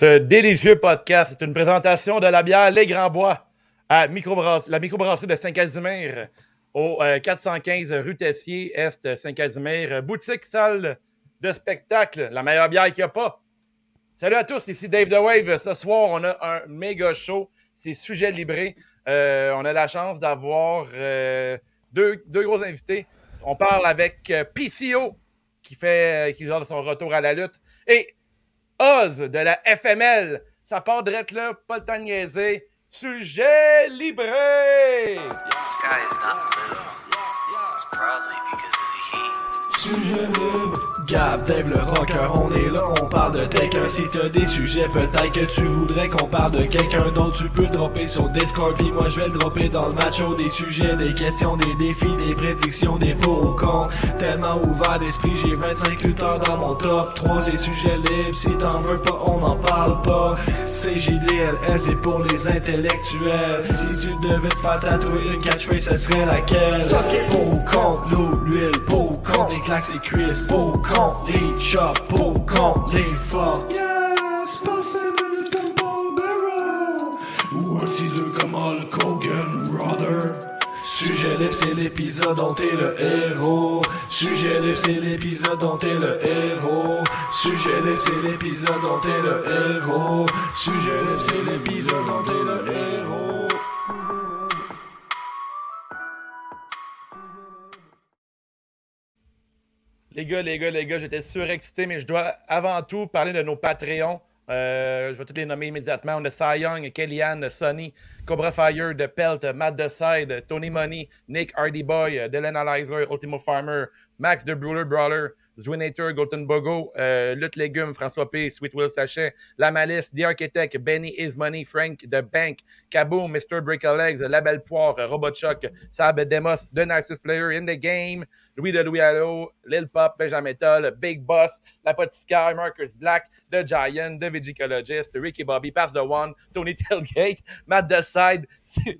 Ce délicieux podcast est une présentation de la bière Les Grands Bois à la microbrasserie de Saint-Casimir au 415 euh, rue Tessier, Est Saint-Casimir. Boutique, salle de spectacle, la meilleure bière qu'il n'y a pas. Salut à tous, ici Dave The Wave. Ce soir, on a un méga show. C'est sujet libré. Euh, on a la chance d'avoir euh, deux, gros invités. On parle avec PCO qui fait qui son retour à la lutte et Oz de la FML. Ça part direct là, pas le temps de niaiser. Sujet libré! Sky is not blue. It's probably because of the heat. Sujet libre. Gab, Dave le rocker, on est là, on parle de quelqu'un. Si t'as des sujets, peut-être que tu voudrais qu'on parle de quelqu'un d'autre. Tu peux dropper sur Discord, puis moi je vais le dropper dans le match. Des sujets, des questions, des défis, des prédictions, des pour ou contre. Tellement ouvert d'esprit, j'ai 25 lutteurs dans mon top 3. C'est sujet libre, si t'en veux pas, on n'en parle pas. CJDLS c'est pour les intellectuels. Si tu devais te faire tatouer une catchphrase, ce serait laquelle? Pour ou contre l'eau, l'huile, pour ou contre les claques et cuisses, pour ou contre les chapeaux, contre les forts. Yes, passez minute comme Barbara. Ou un 6-2 comme Hulk Hogan, brother. Sujet libre, c'est l'épisode dont t'es le héros. Sujet libre, c'est l'épisode dont t'es le héros. Sujet libre, c'est l'épisode dont t'es le héros. Sujet libre, c'est l'épisode dont t'es le héros. Les gars, les gars, les gars, j'étais surexcité, mais je dois avant tout parler de nos Patreons. Euh, je vais tous les nommer immédiatement. On a Cy Young, Kellyanne, Sonny, Cobra Fire, The Pelt, Matt Decide, Tony Money, Nick Hardy Boy, Dylan Alizer, Ultimo Farmer, Max The Brawler Brawler, Zwinator, Golden Bogo, euh, Lutte Légumes, François P, Sweet Will Sachet, La Malice, The Architect, Benny Is Money, Frank The Bank, Kaboom, Mr. Break Legs, La Belle Poire, Robot Chuck, Sab Demos, The Nicest Player in the Game, Louis de Louis Allo, Lil Pop, Benjamin Toll, Big Boss, La Potificaire, Marcus Black, The Giant, The Vigicologist, Ricky Bobby, Pass the One, Tony Tailgate, Matt The Side,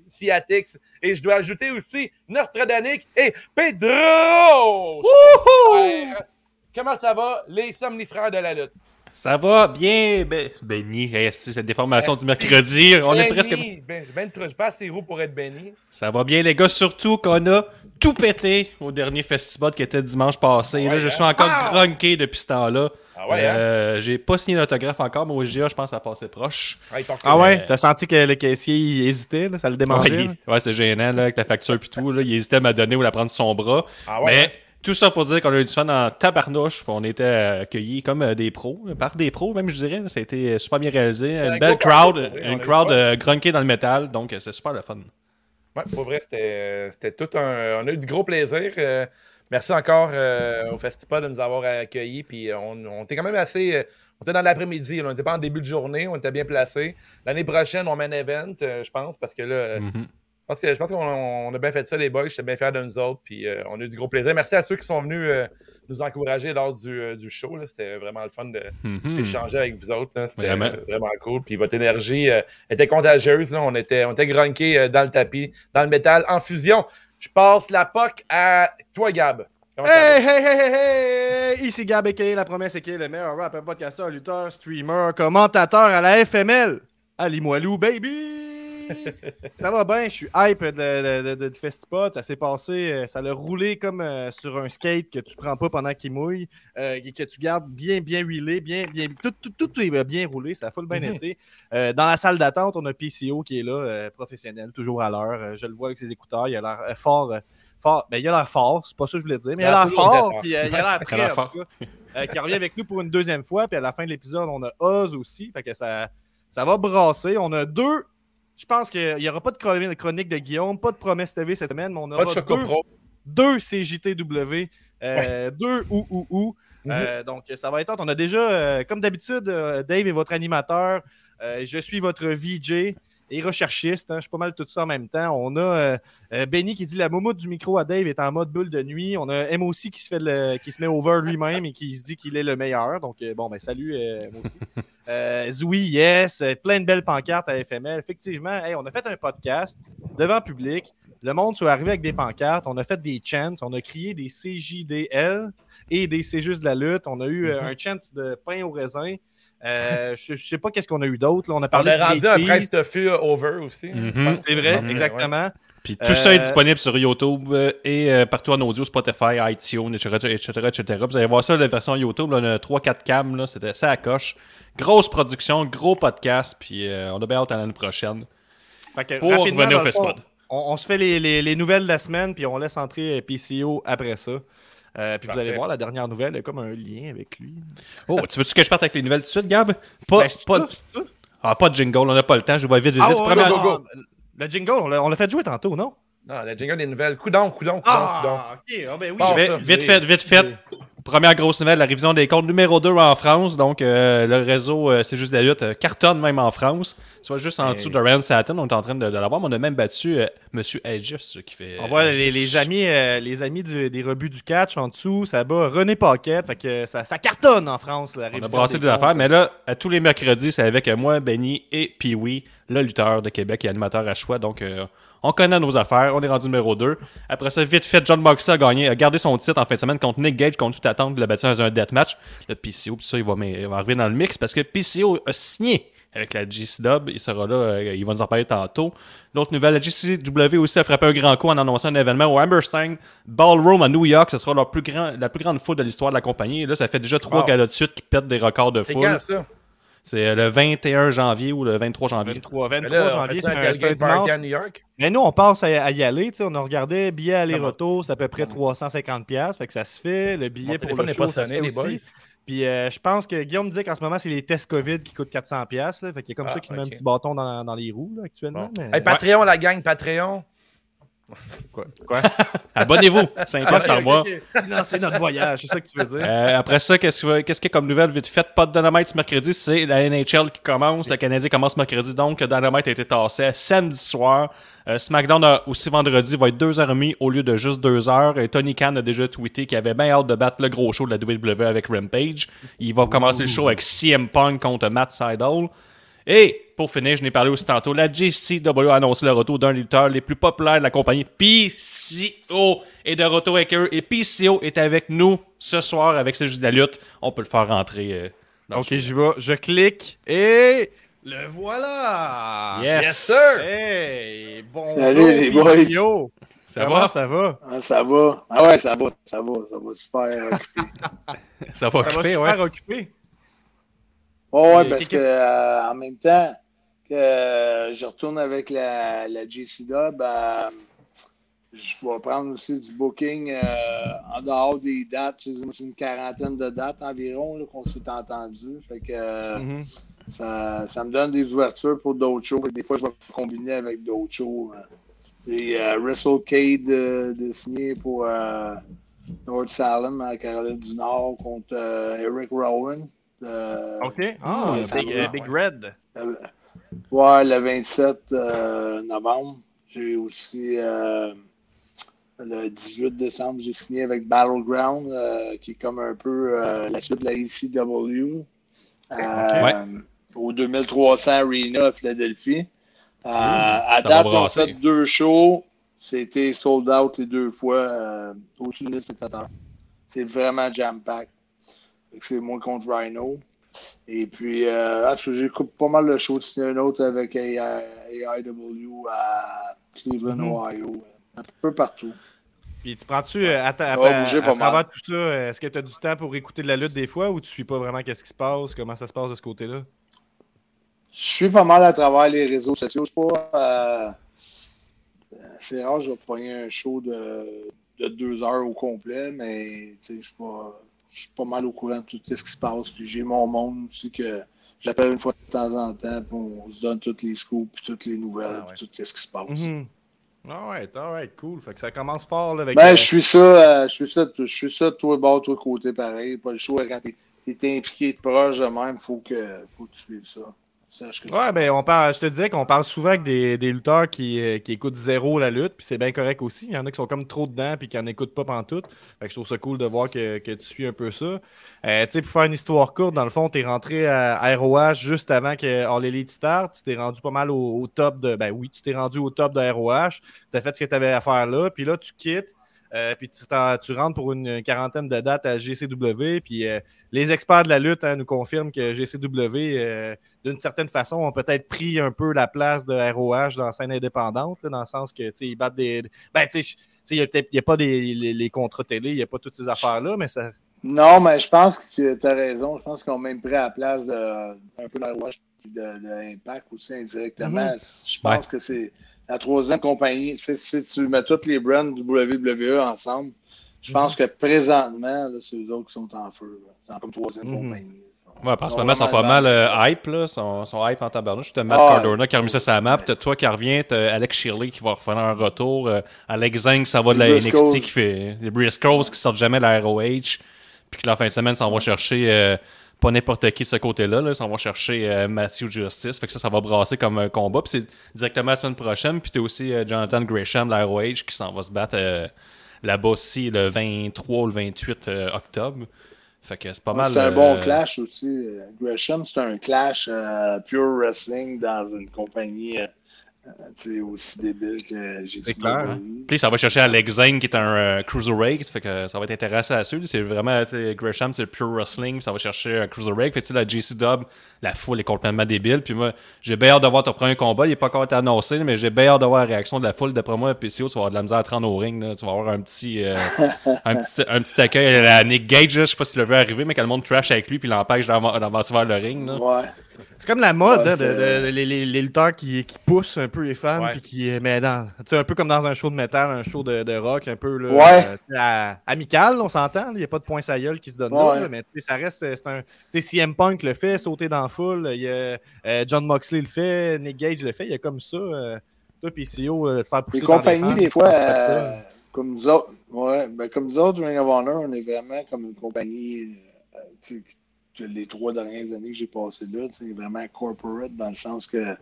Ciatix, et je dois ajouter aussi Nostradanic et Pedro! Comment ça va, les somnifères de la lutte? Ça va bien, ben, Benny. c'est cette déformation du mercredi. On est presque. Ben, ben, je passe ses roues pour être Benny. Ça va bien, les gars. Surtout qu'on a tout pété au dernier festival qui était dimanche passé. là, je suis encore ah! grunké depuis ce temps-là. Ah ouais, hein? euh, J'ai pas signé l'autographe encore, mais au GA, je pense que ça passait proche. Ah, ouais? T'as senti que le caissier hésitait, ça le démangeait? Ouais, c'est gênant, là, avec la facture et tout. Là, il hésitait à me donner ou à prendre son bras. Ah ouais? Mais hein? Tout ça pour dire qu'on a eu du fun en tabarnouche. On était accueillis comme euh, des pros, par des pros même, je dirais. Ça a été super bien réalisé. Une belle crowd, une crowd euh, grunkée dans le métal. Donc, c'est super le fun. Ouais, pour vrai, c'était tout un. On a eu du gros plaisir. Euh, merci encore au Festival de nous avoir accueillis. Puis on, était quand même assez. on était dans l'après-midi. On n'était pas en début de journée. On était bien placés. L'année prochaine, on met un event, je pense, parce que là. Je pense qu'on a bien fait ça, les boys. J'étais bien fier de nous autres. Puis euh, on a eu du gros plaisir. Merci à ceux qui sont venus euh, nous encourager lors du, euh, show. C'était vraiment le fun d'échanger avec vous autres. C'était vraiment. cool. Puis votre énergie était contagieuse. On était, on était dans le tapis, dans le métal, en fusion. Je passe la POC à toi, Gab. Hey, hey, hey, hey, hey! Ici Gab Eke, la promesse est le meilleur rapper, podcasteur, lutteur, streamer, commentateur à la FML. Ali Moilou, baby! Ça va bien, je suis hype de, de, Festipod. Ça s'est passé, euh, ça l'a roulé comme euh, sur un skate que tu prends pas pendant qu'il mouille, euh, que tu gardes bien, bien huilé, bien, bien, tout, tout, tout est bien roulé, ça a full bien mhm. été. dans la salle d'attente, on a PCO qui est là, professionnel, toujours à l'heure. je le vois avec ses écouteurs, il a l'air fort. Fort, ben, il a l'air fort, c'est pas ça que je voulais dire, mais il a l'air fort, puis il a l'air prêt, en tout cas, qui revient avec nous pour une deuxième fois, puis à la fin de l'épisode, on a Oz aussi, fait que ça, ça va brasser. On a deux je pense qu'il n'y aura pas de chronique de Guillaume, pas de promesse TV cette semaine, mais on aura deux, CJTW, euh, deux ou ou ou. Mhm. Euh, donc, ça va être On a déjà, euh, comme d'habitude, Dave est votre animateur. je suis votre VJ et recherchiste. Hein, je suis pas mal tout ça en même temps. On a Benny qui dit la moumoute du micro à Dave est en mode bulle de nuit. On a M aussi qui se, fait qui se met over lui-même et qui se dit qu'il est le meilleur. Donc, bon, ben salut M aussi. Euh, Zoui, yes, euh, plein de belles pancartes à FML. Effectivement, on a fait un podcast devant public. Le monde soit arrivé avec des pancartes. On a fait des chants. On a crié des CJDL et des C'est juste de la lutte. On a eu euh, mhm. un chant de pain au raisin. Euh, je, sais pas qu'est-ce qu'on a eu d'autre. On a parlé on a rendu un Prince Tofu over aussi. Mhm. C'est vrai, exactement. Puis tout ça est euh, disponible sur YouTube euh, et partout en audio, Spotify, iTunes, etc., etc., Vous allez voir ça, la version YouTube, on a 3-4 cams, c'était ça à coche. Grosse production, gros podcast, puis on a bien hâte à l'année prochaine. pour revenir au festival. On, se fait les, les, nouvelles de la semaine, puis on laisse entrer PCO après ça. Euh, puis vous allez voir, la dernière nouvelle, il y a comme un lien avec lui. Oh, tu veux-tu que je parte avec les nouvelles tout de suite, Gab? Pas, ben, ah, pas de jingle, on n'a pas le temps, je vais vite, vite, vite. Ah, go, go, go. Le jingle, on l'a fait jouer tantôt, non? Non, le jingle des nouvelles. Coudon, coudon, coudon, ah, ok, ah, ben oui. vite fait, vite fait. Première grosse nouvelle, la révision des comptes numéro 2 en France. Donc, euh, le réseau, euh, c'est juste la lutte, euh, cartonne même en France. Soit juste en dessous de Rand Satin, on est en train de, l'avoir. Mais on a même battu Monsieur Aegis qui fait. On voit les, amis, les amis des rebuts du catch en dessous. Ça bat René Paquette. Fait que ça, ça cartonne en France. La on a brassé des, affaires. Mais là, à tous les mercredis, c'est avec moi, Benny et Pee-Wee, le lutteur de Québec et animateur à choix. Donc, on connaît nos affaires. On est rendu numéro 2. Après ça, vite fait, John Moxley a gagné, a gardé son titre en fin de semaine contre Nick Gage, contre toute attente. Il l'a battu dans un deathmatch. Le PCO, puis ça, il va, il va, arriver dans le mix parce que PCO a signé avec la GCW. Il sera là, euh, il va nous en parler tantôt. L'autre nouvelle, la GCW aussi a frappé un grand coup en annonçant un événement au Hammerstein Ballroom à New York. Ce sera leur plus grand, la plus grande foule de l'histoire de la compagnie. Et là, ça fait déjà trois wow. de suite qui pètent des records de foule. C'est ça? Euh, le 21 janvier ou le 23 janvier. 23, 23 janvier, c'est un, dimanche. À New York. Mais nous, on pense à, y aller. On a regardé billet aller-retour, c'est à peu près 350$. Fait que ça se fait. Le billet pour le show, pas les Boys. Puis euh, je pense que Guillaume me dit qu'en ce moment, c'est les tests COVID qui coûtent 400$. Là, fait qu'il y a comme ah, ça qui met un petit bâton dans, dans les roues là, actuellement. Patreon, la gang, Patreon. Quoi? Quoi? Abonnez-vous, 5 okay, par mois. c'est notre voyage, c'est ça que tu veux dire. Euh, après ça, qu'est-ce qu'il y a comme nouvelle vite fait? Pas de Dynamite ce mercredi, c'est la NHL qui commence. Le Canadien commence mercredi, donc Dynamite a été tassé samedi soir. Euh, SmackDown a aussi vendredi va être 2h30 au lieu de juste 2h. Et Tony Khan a déjà tweeté qu'il avait bien hâte de battre le gros show de la WWE avec Rampage. Il va commencer le show avec CM Punk contre Matt Seidel. Et pour finir, je n'ai parlé aussi tantôt, la JCW a annoncé le retour d'un lutteur les plus populaires de la compagnie, PCO, est de retour avec eux. Et PCO est avec nous ce soir avec ce jeu de la lutte. On peut le faire rentrer. Euh, ok, j'y vais. Je clique et le voilà! Yes, sir! Hey, bonjour, Salut les boys! Ça va? Ça va? Ah, ça va. Ah ouais, ça va, ça va, ça va super occupé. ça va occupé, ouais. super occupé. Oh, ouais, parce que euh, en même temps que euh, je retourne avec la, la GCW, ben, je vais prendre aussi du booking euh, en dehors des dates. C'est une quarantaine de dates environ qu'on s'est entendu. Fait que mm-hmm. ça, ça, me donne des ouvertures pour d'autres shows. Des fois, je vais combiner avec d'autres shows. Des Wrestle Cade de, signer pour North Salem à Caroline du Nord contre Eric Rowan. Euh, OK. Ah, Big, Red. Euh, ouais, le 27 euh, novembre. J'ai aussi le 18 décembre, j'ai signé avec Battleground, qui est comme un peu la suite de la ECW. Au 2300 Arena à Philadelphie. à date, on a fait deux shows. C'était sold out les deux fois au-dessus de spectateurs. C'est vraiment jam-pack. C'est moi contre Rhino. Et puis, euh, j'ai pas mal de choses. C'est un autre avec AIW à Cleveland, mhm. Ohio. Un peu partout. Puis tu prends-tu, euh, à, à, travers tout ça, est-ce que tu as du temps pour écouter de la lutte des fois ou tu suis pas vraiment qu'est-ce qui se passe, comment ça se passe de ce côté-là? Je suis pas mal à travers les réseaux sociaux. pas. Euh, c'est rare, je vais pogner un show de, de deux heures au complet, mais je suis pas je suis pas mal au courant de tout ce qui se passe. Puis j'ai mon monde aussi que j'appelle une fois de temps en temps, puis on se donne toutes les scoops, puis toutes les nouvelles, ah tout ce qui se passe. Mm -hmm. Alright, cool. Fait que ça commence fort là, avec. Ben, euh, je suis ça, euh, je suis ça, je suis ça, toi bord, toi côté pareil. Pas le choix quand t'es es impliqué de proche de même, faut que, faut que tu suives ça. Ouais, ben, on parle, je te disais qu'on parle souvent avec des, des lutteurs qui, euh, qui, écoutent zéro la lutte, puis c'est bien correct aussi. Il y en a qui sont comme trop dedans, puis qui n'en écoutent pas pantoute. Fait que je trouve ça cool de voir que, que tu suis un peu ça. Euh, tu sais, pour faire une histoire courte, dans le fond, tu es rentré à ROH juste avant que All Elite start. Tu t'es rendu pas mal au, top de. Ben oui, tu t'es rendu au top de ROH. Tu as fait ce que tu avais à faire là, puis là, tu quittes. Euh, puis tu, tu, rentres pour une quarantaine de dates à GCW. Puis euh, les experts de la lutte hein, nous confirment que GCW, euh, d'une certaine façon, ont peut-être pris un peu la place de ROH dans la scène indépendante, dans le sens que ils battent des. Ben, tu sais, il n'y a, pas des, les, contrats télé, il n'y a pas toutes ces affaires-là, mais ça. Non, mais je pense que tu as raison. Je pense qu'ils ont même pris la place de, un peu de ROH de, de Impact aussi indirectement. Mm-hmm. Je pense que c'est la troisième compagnie, si tu mets toutes les brands WWE ensemble, je pense mhm. que présentement, c'est eux autres qui sont en feu. C'est comme troisième mhm. compagnie. Ouais, parce que ils sont pas mal euh, hype, là. Sont, sont hype en tabarnouche. T'as Matt ah, Cardona qui a remis ça la map. T'as toi qui reviens. T'as Alex Shirley qui va refaire un retour. Euh, Alex Zeng, ça va de la NXT qui fait. Les Briscoes qui sortent jamais de la ROH. Puis que la fin de semaine, ça va chercher. Euh, pas n'importe qui de ce côté-là. Là. On va chercher euh, Matthew Justice. Fait que ça, ça va brasser comme un combat. Puis c'est directement la semaine prochaine. Puis t'as aussi euh, Jonathan Gresham de ROH qui s'en va se battre euh, là-bas aussi le 23 ou le 28 octobre. Fait que c'est pas mal. C'est un bon clash aussi. Gresham, c'est un clash pure wrestling dans une compagnie c'est aussi débile que j'ai dit. clair. Hein? Puis ça va chercher Alex Zane qui est un euh, cruiserweight, fait que ça va être intéressant à suivre. C'est vraiment, Gresham, c'est le pure wrestling, ça va chercher un cruiserweight. Fait que la JC Dub, la foule est complètement débile. Puis moi, j'ai bien hâte de voir ton premier combat. Il n'est pas encore été annoncé, mais j'ai bien hâte de voir la réaction de la foule. D'après moi, PCO, tu vas avoir de la misère à te rendre au ring. Là. Tu vas avoir un petit, euh, un petit, un petit accueil à Nick Gage. Je sais pas si tu le veux arriver, mais que le monde trash avec lui puis l'empêche d'avancer vers le ring. Là. Ouais. C'est comme la mode, hein, de, les, les, lutteurs qui, qui, poussent un peu les fans, puis qui. Euh, mais dans, un peu comme dans un show de métal, un show de, de rock, un peu là, euh, amical, on s'entend. Il n'y a pas de points à gueule qui se donne là, mais ça reste. C'est un. CM Punk le fait, sauter dans la foule. Il y a, euh, John Moxley le fait, Nick Gage le fait. Il y a comme ça. toi, PCO, de faire pousser. Les compagnies, des fois, comme nous autres, ouais, ben, comme nous autres, Ring of Honor, on est vraiment comme une compagnie les trois dernières années que j'ai passées là. C'est vraiment corporate dans le sens que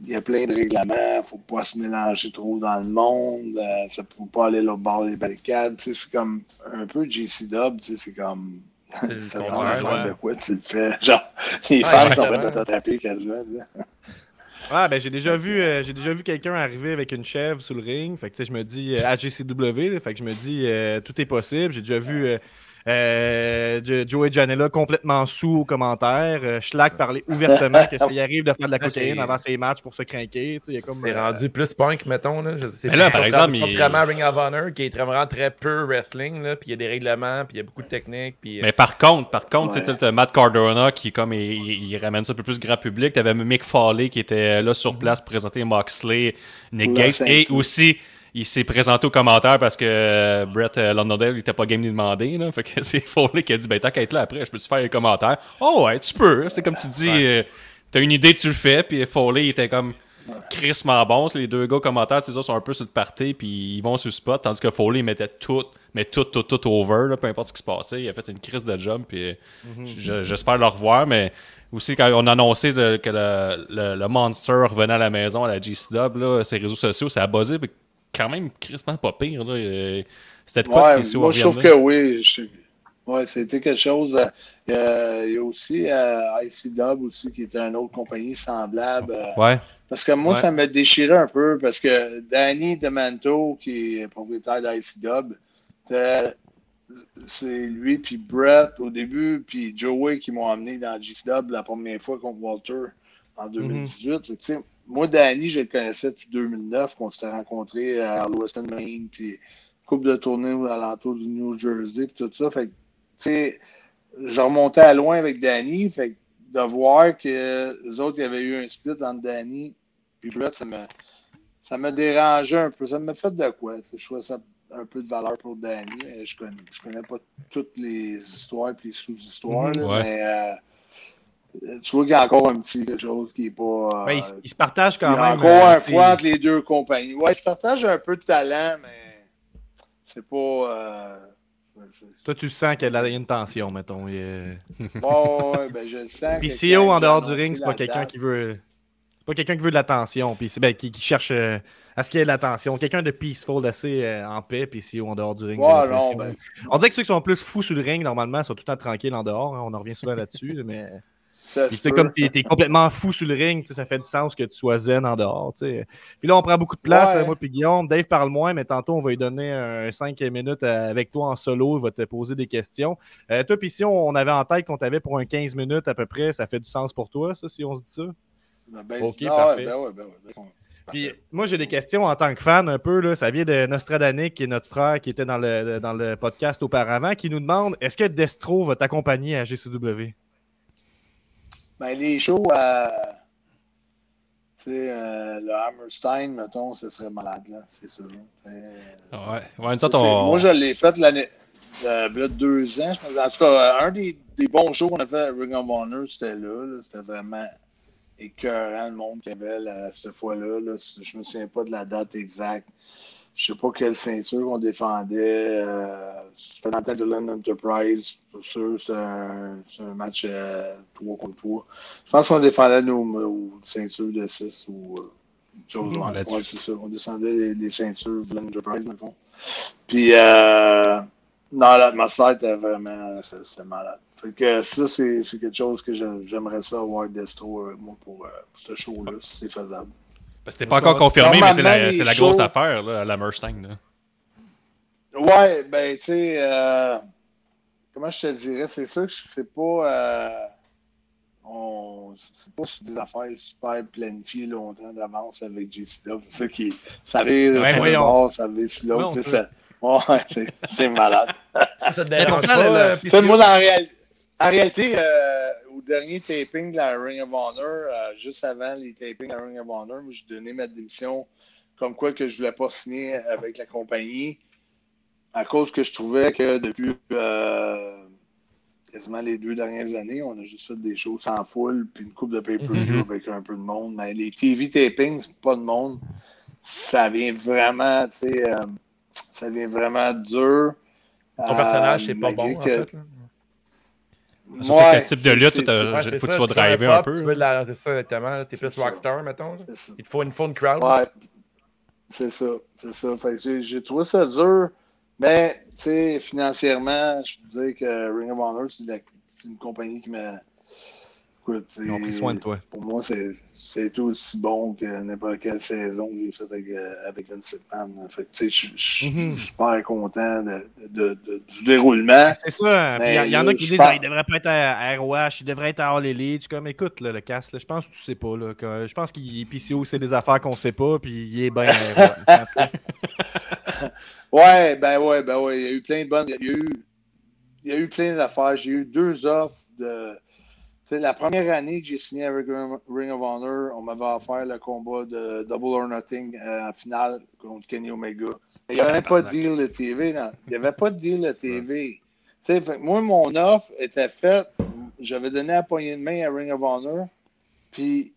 il y a plein de règlements, il ne faut pas se mélanger trop dans le monde, euh, ça ne faut pas aller là bord des barricades. C'est comme un peu JC Dub, c'est comme. C'est vraiment de quoi tu le fais. Genre, les fans sont prêts à t'attraper quasiment. Ah, ben j'ai déjà vu, euh, j'ai déjà vu quelqu'un arriver avec une chèvre sous le ring. Fait que je me dis euh, à GCW, fait que je me dis tout est possible. J'ai déjà vu euh, Joey Janela complètement sous aux commentaires. Euh, Schlag parlait ouvertement qu'il arrive de faire de la cocaïne avant ses matchs pour se craquer. C'est comme, euh, rendu plus punk, mettons. Là. Mais là, par exemple, il... Contrairement Ring of Honor, qui est vraiment très peu wrestling, puis il y a des règlements, puis il y a beaucoup de techniques. Puis, Mais par contre, par contre, ouais. Matt Cardona qui comme il, ramène ça un peu plus grand public. Tu avais Mick Foley qui était là sur place pour présenter Moxley, Nick Gage, et aussi il s'est présenté aux commentaires parce que euh, Brett euh, Londondale n'était pas game de demander. Là, fait que c'est Foley qui a dit Ben, t'as qu'à être là après, je peux te faire les commentaires? Oh, ouais, tu peux. C'est comme tu dis, euh, t'as une idée, tu le fais. Puis Foley était comme crissement bon. Les deux gars commentaires, ces sont un peu sur le party, puis ils vont sur le spot. Tandis que Foley mettait tout, mais tout, tout, tout over, peu importe ce qui se passait. Il a fait une crise de job, puis mhm. j'espère le revoir, mais aussi quand on a annoncé que le, le, Monster revenait à la maison à la GCW, ses réseaux sociaux, ça a buzzé quand même crispement pas pire. Là. Euh, c'était de quoi ouais, Moi, je trouve que oui. Ouais, c'était quelque chose. Euh, il y a aussi euh, ICW aussi, qui était une autre compagnie semblable. ouais. Parce que moi, ça me déchirait un peu parce que Danny DeManto, qui est propriétaire d'ICW, c'est lui puis Brett au début, puis Joey qui m'ont amené dans GCW la première fois contre Walter en 2018. Mm moi, Danny, je le connaissais depuis 2009, qu'on s'était rencontrés à Lewiston, Maine, puis coupe de tournée à l'entour du New Jersey, puis tout ça. Fait tu sais, je remontais à loin avec Danny, fait de voir que les autres, il y avait eu un split entre Danny puis Brett, ça me, ça me dérangeait un peu. Ça me fait de quoi? Je trouvais ça un peu de valeur pour Danny. Je connais, je connais pas toutes les histoires et les sous-histoires, mhm. mais euh, tu vois qu'il y a encore un petit quelque chose qui n'est pas. Ben, il, se partage quand même. Encore euh, un fois entre les deux compagnies. Ouais, il se partage un peu de talent, mais c'est pas. Euh, Toi, tu sens qu'il y a une tension, mettons. Bon, ouais, ben, je le sens. Puis CEO en dehors du ring, c'est pas quelqu'un qui veut. C'est pas quelqu'un qui veut de l'attention, puis ben, qui, qui, cherche euh, à ce qu'il y ait de l'attention. Quelqu'un de peaceful, assez en paix, puis CEO en dehors du ring. Ouais, non, ben... On dirait que ceux qui sont plus fous sur le ring, normalement, sont tout le temps tranquilles en dehors. Hein. on en revient souvent là-dessus, mais. Sais, comme tu es, complètement fou sur le ring, ça fait du sens que tu sois zen en dehors. Puis là, on prend beaucoup de place, moi et Guillaume. Dave parle moins, mais tantôt, on va lui donner un 5 minutes euh, avec toi en solo. Il va te poser des questions. Euh, toi, puis si on avait en tête qu'on t'avait pour un 15 minutes à peu près, ça fait du sens pour toi, ça, si on se dit ça? Ben, ben ok, ah parfait. Ben ouais, ben ouais, puis moi, j'ai des questions en tant que fan un peu. Là, ça vient de Nostradanic, qui est notre frère qui était dans le, dans le podcast auparavant, qui nous demande est-ce que Destro va t'accompagner à GCW ben, les shows à. Tu sais, euh, le Hammerstein, mettons, ce serait malade, là, c'est ça. ouais, ouais une sorte, on... Moi, je l'ai fait l'année. Euh, il y a deux ans, je pense. En tout cas, un des, des bons shows qu'on a fait à Ring of Honor, c'était là. là c'était vraiment écœurant le monde qu'il y avait là, cette fois-là. Là. Je ne me souviens pas de la date exacte. Je ne sais pas quelle ceinture on défendait. Euh, c'était dans le temps de Land Enterprise. Pour sûr, c'était un, un, match euh, 3 contre 3. Je pense qu'on défendait nos, ceintures de 6 ou euh, chose ouais, c'est ça. On descendait les, ceintures de Land Enterprise, dans le fond. Puis, euh, non, l'atmosphère était vraiment. C'est malade. Fait que ça, c'est quelque chose que j'aimerais ça avoir Destro euh, moi, pour, euh, ce show-là, si c'est faisable. C'était pas encore confirmé, mais c'est la, la grosse affaire, là, à la Merstein. Ouais, ben, tu sais, euh, comment je te dirais, c'est sûr que c'est pas. on c'est pas des affaires super planifiées longtemps d'avance avec JCW. C'est ça qui. Ça arrive, ouais, ça, ça arrive slow, tu sais, Ouais, c'est malade. ça te dérange pas, moi, dans la réalité. En réalité, euh, dernier taping de la Ring of Honor, euh, juste avant les tapings de la Ring of Honor, j'ai donné ma démission comme quoi que je ne voulais pas signer avec la compagnie à cause que je trouvais que depuis euh, quasiment les deux dernières années, on a juste fait des choses sans foule, puis une coupe de pay-per-view mm-hmm. avec un peu de monde. Mais les TV tapings, pas de monde. Ça vient vraiment, tu sais, ça vient vraiment dur. Ton personnage, c'est pas bon, en fait. Surtout ouais, quel type de lutte, il faut que tu sois drivé un peu. C'est ça, exactement. T'es plus rockstar, mettons. Il te faut une, phone crowd. Ouais. C'est ça. C'est ça. j'ai trouvé ça dur. Mais, tu sais, financièrement, je peux dire que Ring of Honor, c'est une compagnie qui m'a ils ont pris soin de toi. Pour moi, c'est tout aussi bon que n'importe quelle saison que j'ai faite avec, euh, avec McMahon. je suis mhm. super content de, du déroulement. C'est ça. Il y, en a qui disent qu'il devrait pas être à, ROH, il devrait être à All Elite. Je suis comme, écoute, le casse, je pense que tu sais pas. Là, je pense qu'il PCO, c'est des affaires qu'on sait pas, puis il est bien. ouais, ben ouais, ben ouais. Il y a eu plein de bonnes. Il y a eu, il y a eu plein d'affaires. J'ai eu deux offres de la première année que j'ai signé avec Ring of Honor, on m'avait offert le combat de Double or Nothing euh, en finale contre Kenny Omega. Il n'y avait pas de deal de TV. Non. Il n'y avait pas de deal de TV. moi, mon offre était faite. J'avais donné la poignée de main à Ring of Honor. Puis,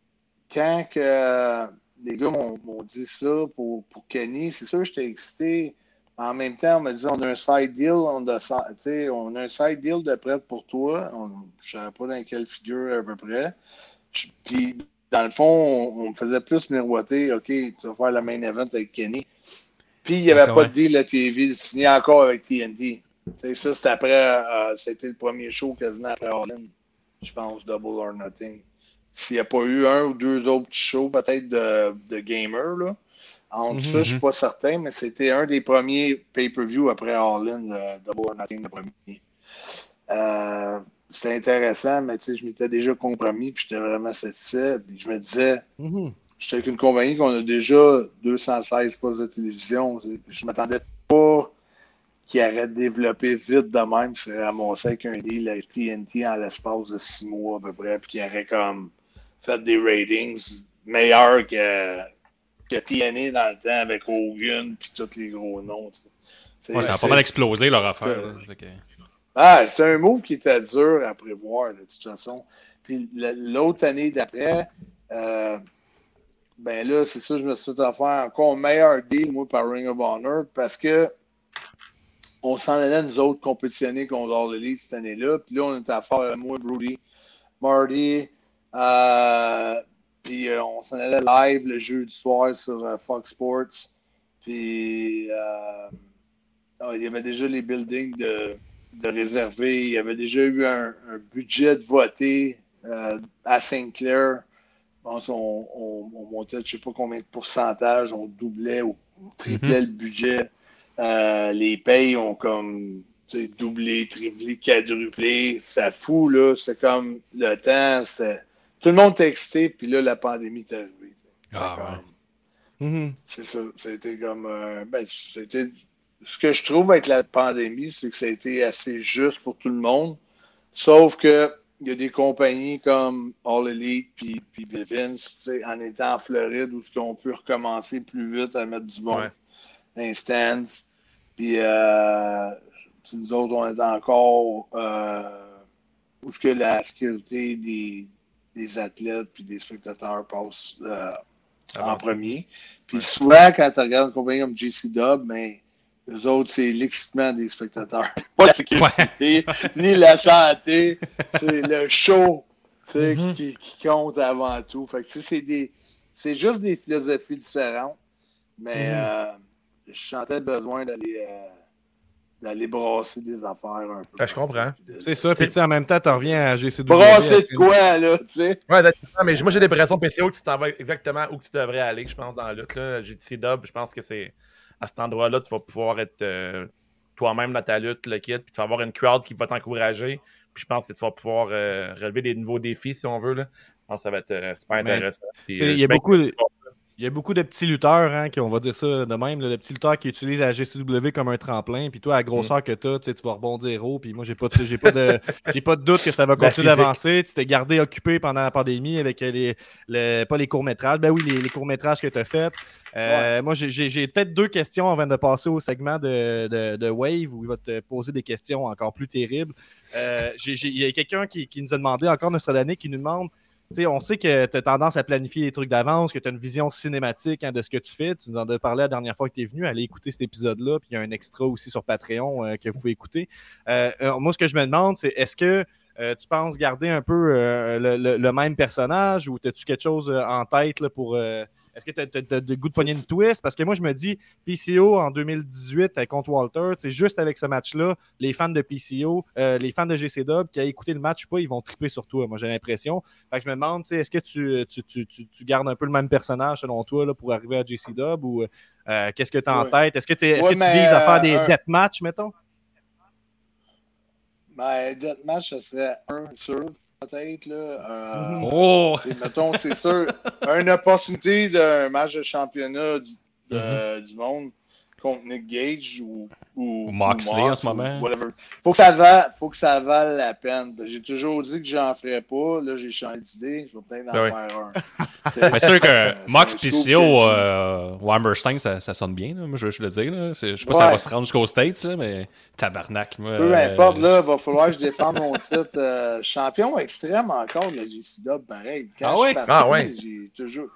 quand que, les gars m'ont dit ça pour, pour Kenny, c'est sûr j'étais excité. En même temps, on m'a dit on a un side deal, on a, on a un side deal de prêt pour toi. je ne savais pas dans quelle figure à peu près. Puis, dans le fond, on, me faisait plus miroiter OK, tu vas faire le main event avec Kenny. Puis, il n'y avait pas de deal à TV signé encore avec TNT. ça, c'était après, euh, c'était le premier show quasiment après Orlin, je pense, Double or Nothing. S'il n'y a pas eu un ou deux autres shows, peut-être de, de gamer, là. En mm ça, je ne suis pas certain, mais c'était un des premiers pay-per-view après All-In, Double or Nothing, le premier. Euh, c'était intéressant, mais je m'étais déjà compromis, puis j'étais vraiment satisfait. Puis je me disais, mm-hmm. j'étais avec une compagnie qu'on a déjà 216 postes de télévision. Je ne m'attendais pas qu'il arrête de développer vite de même, puis c'est ramassé avec un deal à TNT en l'espace de six mois à peu près, puis qu'il aurait comme fait des ratings meilleurs que que TNA dans le temps avec Hogan puis tous les gros noms. Ouais, ça a pas mal explosé leur affaire. Ah, c'était un move qui était dur à prévoir, de toute façon. Puis l'autre année d'après, euh, ben là, c'est ça, je me suis faire encore un meilleur deal, moi, par Ring of Honor, parce que on s'en allait, nous autres, compétitionner contre All Elite cette année-là. Puis là, on était à faire, moi, Brody, Marty, euh, puis euh, on s'en allait live le jeudi soir sur euh, Fox Sports. Puis euh, ah, il y avait déjà les buildings de, de réservés. Il y avait déjà eu un, budget de voté à Saint-Clair, on, on, montait, je ne sais pas combien de pourcentage, on doublait ou triplait mhm. le budget. les payes ont comme doublé, triplé, quadruplé. Ça fout, là. C'est comme le temps, Tout le monde était excité, puis là, la pandémie est arrivée. Ah, mhm. C'est ça. C'était comme. Euh, ben, c'était. Ce que je trouve avec la pandémie, c'est que ça a été assez juste pour tout le monde. Sauf que il y a des compagnies comme All Elite puis, puis Vivins, en étant en Floride, où ils ont pu recommencer plus vite à mettre du bon instance. Puis euh, nous autres, on est encore euh, où ce que la sécurité des, des athlètes puis des spectateurs passe euh, en premier. Puis souvent, quand tu regardes une compagnie comme JC Dub, mais ben, les autres, c'est l'excitement des spectateurs. Pas la sécurité, ni la santé. C'est le show mm-hmm. qui, qui, compte avant tout. Fait que c'est des. C'est juste des philosophies différentes. Mais mm-hmm. euh, je sentais le besoin d'aller. Euh, d'aller brasser des affaires un peu. Ben, je comprends. C'est ça, puis en même temps, tu reviens à GCW. Brasser de quoi, là, tu sais? Ouais, mais moi, j'ai l'impression, PCO, que tu t'en vas exactement où tu devrais aller, je pense, dans la lutte. Là. GTC Dub, je pense que c'est à cet endroit-là, tu vas pouvoir être euh, toi-même dans ta lutte, le kit, puis tu vas avoir une crowd qui va t'encourager. Puis je pense que tu vas pouvoir euh, relever des nouveaux défis, si on veut. Là. Je pense que ça va être euh, super intéressant. Il y a beaucoup. Il y a beaucoup de petits lutteurs, hein, qui, on va dire ça de même, le petit lutteur qui utilise la GCW comme un tremplin, puis toi, à la grosseur mm. que tu as, tu vas rebondir haut, puis moi, j'ai pas, j'ai pas, de, pas de doute que ça va continuer d'avancer. Tu t'es gardé occupé pendant la pandémie avec les, pas les courts-métrages, ben oui, les, courts-métrages que tu as faits. Euh, moi, j'ai peut-être deux questions avant de passer au segment de, de, Wave où il va te poser des questions encore plus terribles. Euh, il y a quelqu'un qui, qui, nous a demandé, encore année, qui nous demande on sait que tu as tendance à planifier les trucs d'avance, que tu as une vision cinématique hein, de ce que tu fais. Tu nous en as parlé la dernière fois que tu es venu. Allez écouter cet épisode-là. Puis il y a un extra aussi sur Patreon euh, que vous pouvez écouter. Euh, euh, moi, ce que je me demande, c'est est-ce que tu penses garder un peu le, même personnage ou as-tu quelque chose en tête pour est-ce que tu as, as, goût de poignet de twist? Parce que moi, je me dis, PCO en 2018 euh, contre Walter, c'est juste avec ce match-là, les fans de PCO, euh, les fans de GC Dub qui ont écouté le match, pas, ils vont triper sur toi, moi j'ai l'impression. Fait que je me demande, est-ce que tu, tu, tu, tu, gardes un peu le même personnage selon toi là, pour arriver à GC Dub ou euh, qu'est-ce que tu as en tête? Est-ce que, es, est-ce que tu vises à faire des deathmatch, mettons? Ben, deathmatch, ce serait un sûr peut-être. Là. Euh, oh! Mettons, c'est sûr, une opportunité d'un match de championnat du, mm-hmm. du monde contre Nick Gage ou, ou, ou Moxley en ce moment. Whatever. Faut que ça va, faut que ça vale la peine. J'ai toujours dit que j'en ferais pas. Là, j'ai changé d'idée. Je vais peut-être en ben faire un. C'est sûr que Mox PCO euh, Wamberstein, ça, ça, sonne bien. Là. Moi, je, je le dire. Là. Je sais pas si ça va se rendre jusqu'aux States, là, mais tabarnak. Moi, Peu importe, là, il va falloir que je défende mon titre. Euh, champion extrême encore de la GCW, pareil. Quand ah, ouais? ah ouais? J'ai toujours.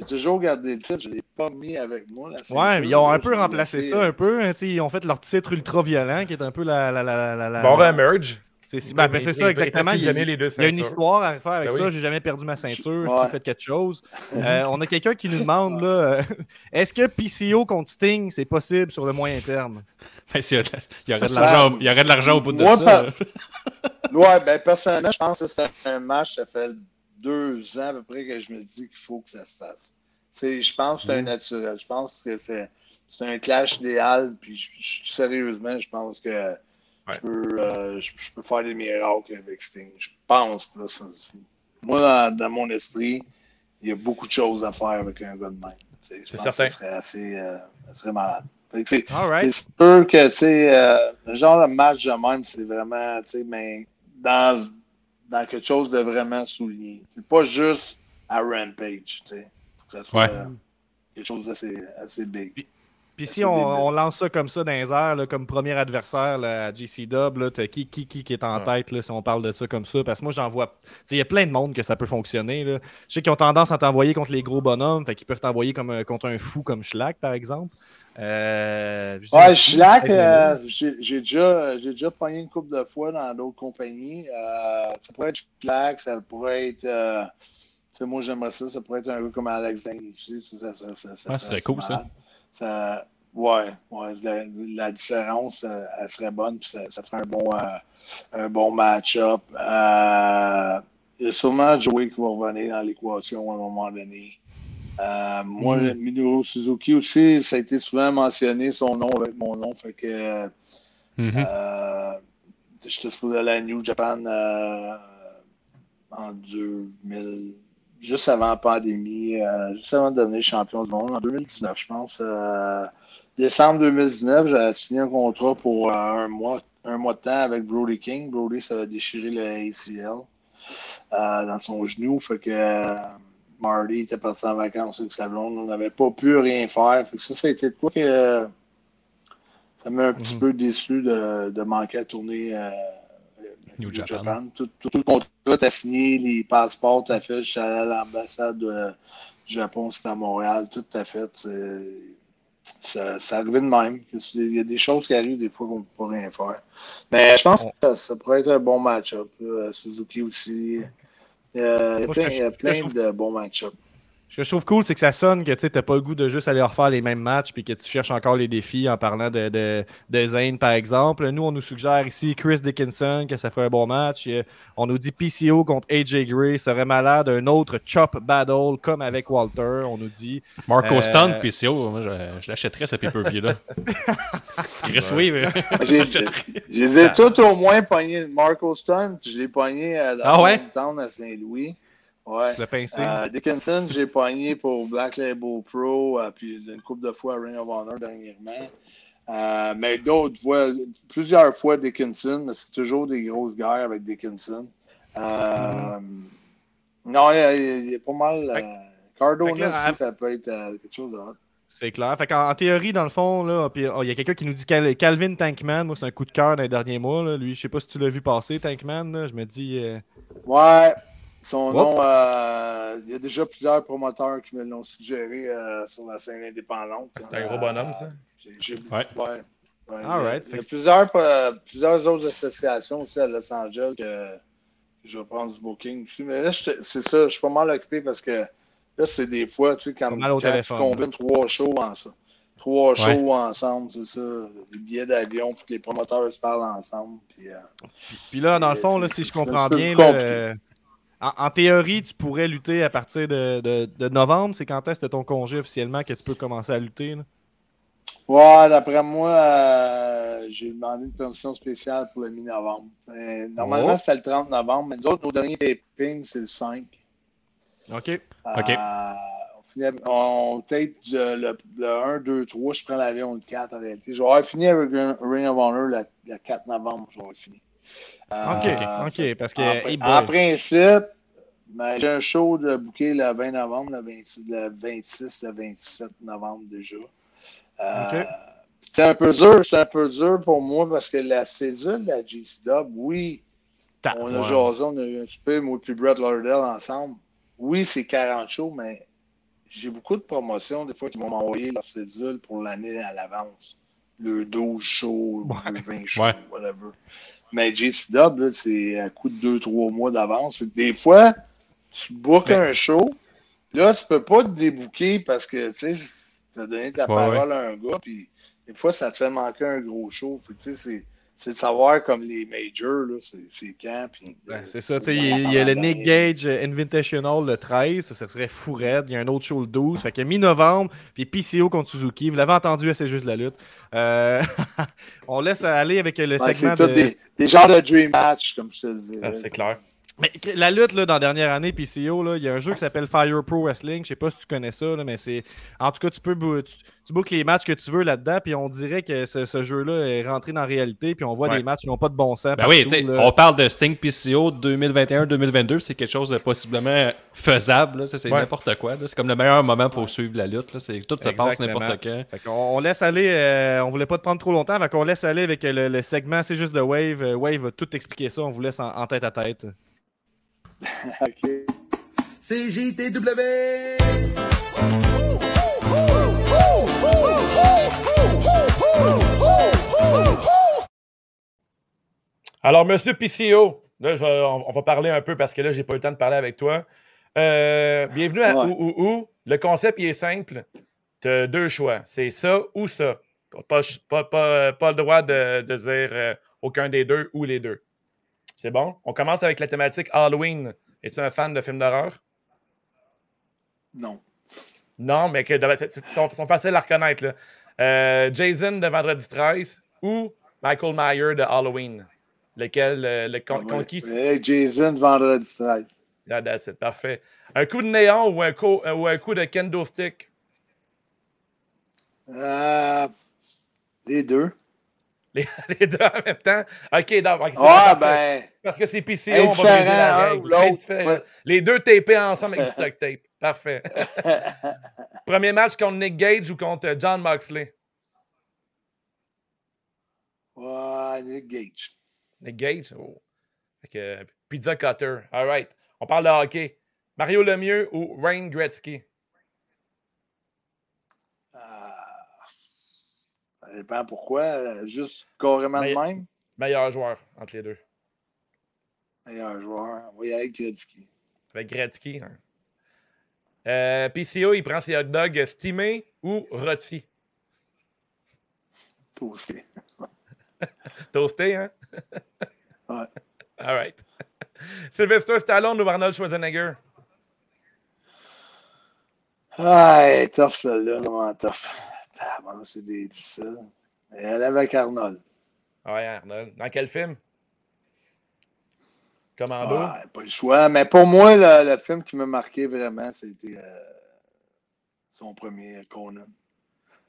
J'ai toujours gardé le titre, je ne l'ai pas mis avec moi. ouais, mais ils ont un peu remplacé ça, un peu. Hein, ils ont fait leur titre ultra violent, qui est un peu la. la, la, la, la bon, Emerge. C'est ben, ben, ça, exactement. Il y, a, il y a une histoire à faire avec ben ça. J'ai jamais perdu ma ceinture. J'ai fait quelque chose. Euh, on a quelqu'un qui nous demande là, euh, est-ce que PCO contre Sting, c'est possible sur le moyen terme? Il, y aurait de l'argent au bout de ça. ouais, ben, personnellement, je pense que c'est un match, ça fait deux ans à peu près que je me dis qu'il faut que ça se fasse. je pense que c'est un mm. naturel. Je pense que c'est un clash idéal. Puis sérieusement, je pense que je, peux, euh, je, peux, faire des miracles avec Sting. Je pense. moi, dans, mon esprit, il y a beaucoup de choses à faire avec un gars de même. Je pense certain. que ça serait assez euh, ça serait malade. C'est sûr que euh, le genre de match de même, c'est vraiment mais dans dans quelque chose de vraiment souligné. C'est pas juste à Rampage, tu sais. Ça soit quelque chose d'assez assez big. Puis, si on, lance ça comme ça dans les airs, comme premier adversaire là, à GC Dub, qui, qui, qui, est en tête là, si on parle de ça comme ça? Parce que moi, j'en vois. Il y a plein de monde que ça peut fonctionner. Là. Je sais qu'ils ont tendance à t'envoyer contre les gros bonhommes, fait qu'ils peuvent t'envoyer comme, contre un fou comme Schlag, par exemple. Euh, ouais, Schlack, euh, j'ai déjà, déjà pogné une couple de fois dans d'autres compagnies. Euh, ça pourrait être Schlack, ça pourrait être. Euh, moi, j'aimerais ça. Ça pourrait être un peu comme Alexandre aussi. Ça, ça, ça, ça, serait cool, ça. ça. Ouais, ouais la, différence, elle serait bonne, puis ça, ferait un bon, un bon match-up. il y a sûrement Joey qui va revenir dans l'équation à un moment donné. Euh, moi, mm. Minoru Suzuki aussi, ça a été souvent mentionné, son nom avec mon nom. Fait que mm-hmm. euh, j'étais supposé aller à New Japan euh, en 2000, juste avant la pandémie, juste avant de devenir champion du monde, en 2019, je pense. décembre 2019, j'ai signé un contrat pour un mois, un mois de temps avec Brody King. Brody, ça va déchirer le ACL dans son genou. Fait que Marty était parti en vacances avec sa blonde. On n'avait pas pu rien faire. ça, ça a été de quoi que ça m'a un petit mhm. peu déçu de, de, manquer à tourner euh, New, Japan. Tout, le contrat t'as signé, les passeports t'as fait. Je suis allé à l'ambassade du Japon, c'était à Montréal. Tout t'a fait. Ça, ça arrivait de même. Il y a des choses qui arrivent des fois qu'on ne peut pas rien faire. Mais je pense que ça, pourrait être un bon match-up. Suzuki aussi. Euh, il y a plein, de bons match-ups. Ce que je trouve cool, c'est que ça sonne que tu n'as pas le goût de juste aller refaire les mêmes matchs puis que tu cherches encore les défis en parlant de, de, de Zane, par exemple. Nous, on nous suggère ici Chris Dickinson, que ça ferait un bon match. On nous dit PCO contre AJ Gray serait malade. Un autre chop battle comme avec Walter, on nous dit. Marco euh... Stunt, PCO, moi, je, je l'achèterais ce pay-per-view-là. Chris, oui, mais. Je les ai tous au moins pognés. Marco Stunt, je l'ai pogné à, ah ouais? à Saint-Louis. Ouais. Euh, Dickinson, j'ai pogné pour Black Label Pro, euh, puis une couple de fois à Ring of Honor dernièrement. Euh, mais d'autres fois, plusieurs fois Dickinson, mais c'est toujours des grosses guerres avec Dickinson. Non, il y, a pas mal. Cardona aussi, ça peut être quelque chose d'autre. C'est clair. Fait en, théorie, dans le fond, oh, il y a quelqu'un qui nous dit Calvin Tankman. Moi, c'est un coup de cœur dans les derniers mois. Lui, je sais pas si tu l'as vu passer, Tankman. Je me dis. Ouais, son nom, euh, il y a déjà plusieurs promoteurs qui me l'ont suggéré euh, sur la scène indépendante. C'est un gros bonhomme, ça? ouais. ouais. il, y a, plusieurs, euh, plusieurs autres associations aussi à Los Angeles que je vais prendre du booking Mais là, c'est ça, je suis pas mal occupé parce que là, c'est des fois, tu sais, quand, quand tu combines trois shows ensemble. Trois shows ensemble, c'est ça. Des billets d'avion, puis que les promoteurs se parlent ensemble. Puis, puis, là, dans le fond, là, si je comprends bien, là, en, théorie, tu pourrais lutter à partir de, novembre. C'est quand est-ce que ton congé officiellement que tu peux commencer à lutter? Ouais, d'après moi, euh, j'ai demandé une permission spéciale pour le mi-novembre. Normalement, c'est c'était le 30 novembre, mais nous autres, nos derniers tapings, c'est le 5. OK. Euh, OK. On, tape le, 1, 2, 3. Je prends l'avion le 4 en réalité. Je vais fini avec Ring of Honor le, 4 novembre. Je vais finir. OK, euh, OK, parce que. En, principe, ben, j'ai un show de bouquet le 20 novembre, le, 26, le 27 novembre déjà. Euh, c'est un peu dur, c'est un peu dur pour moi parce que la cédule la GCW, oui, on a jasé, on a eu un super, moi et Brett Lauderdale ensemble. Oui, c'est 40 shows, mais j'ai beaucoup de promotions des fois qui vont m'envoyer leur cédule pour l'année à l'avance. Le 12 shows, le 20 shows, whatever. Mais JCW, c'est à coup de 2-3 mois d'avance. Des fois, tu bookes un show, là, tu peux pas te débooker parce que tu as donné ta parole à un gars, puis des fois, ça te fait manquer un gros show. c'est c'est de savoir comme les majors, c'est quand. Ben, c'est ça, il y, a le Nick Gage Invitational le 13, ça serait fou raide. Il y a un autre show le 12. Fait que mi-novembre, puis PCO contre Suzuki. Vous l'avez entendu, c'est juste la lutte. Euh, on laisse aller avec le segment. de... des, des genres de dream match, comme je te le disais. Ah, c'est clair. Mais la lutte, là, dans la dernière année, PCO, là, il y a un jeu qui s'appelle Fire Pro Wrestling. Je sais pas si tu connais ça, là, mais c'est. En tout cas, tu peux tu, tu bookes les matchs que tu veux là-dedans, puis on dirait que ce, jeu-là est rentré dans la réalité, puis on voit des matchs qui n'ont pas de bon sens. Ben oui, on parle de Sting PCO 2021-2022, c'est quelque chose de possiblement faisable. C'est n'importe quoi. C'est comme le meilleur moment pour suivre la lutte. Tout se passe n'importe quand. on, laisse aller, euh, on voulait pas te prendre trop longtemps, fait on laisse aller avec le, segment, c'est juste de Wave. Euh, Wave va tout expliquer ça, on vous laisse en tête à tête. OK. C'est JTW! Alors, Monsieur PCO, là, on, va parler un peu parce que là, j'ai pas eu le temps de parler avec toi. Euh, bienvenue à Ou, Le concept, il est simple. Tu as deux choix. C'est ça ou ça. Pas, pas, pas, le droit de, dire euh, aucun des deux ou les deux. C'est bon? On commence avec la thématique Halloween Es-tu un fan de films d'horreur? Non. Non, mais que sont, sont faciles à reconnaître. Là. Euh, Jason de Vendredi 13 ou Michael Myers de Halloween? Lequel, euh, le con, ah. Jason Vendredi 13. Yeah, that's it, parfait. Un coup de néon ou un coup, ou un coup de kendo stick? Euh, les deux. Les, les, deux en même temps? OK, donc. ah, ben. Parce que c'est PCO, on va briser la règle. Les deux tapés ensemble avec du stock tape. Parfait. Premier match contre Nick Gage ou contre John Moxley? Ouais, Nick Gage. Nick Gage? Oh. pizza Cutter. All right. On parle de hockey. Mario Lemieux ou Rain Gretzky? Ça dépend pourquoi? Juste carrément de même? Meilleur joueur entre les deux. Meilleur joueur. Oui, avec Gretzky. Avec Gretzky. Hein. Euh, PCO, il prend ses hot dogs steamés ou rôtis? Toasté. Toasté, hein? ouais. All right. Sylvester Stallone ou Arnold Schwarzenegger? Ah, tough, celle-là, vraiment tough. Ah, bon, c'est des difficiles. Elle est avec Arnold. Ouais, Arnold. Dans quel film? Commando? Ah, pas le choix. Mais pour moi, le, film qui m'a marqué vraiment, c'était euh, son premier, Conan.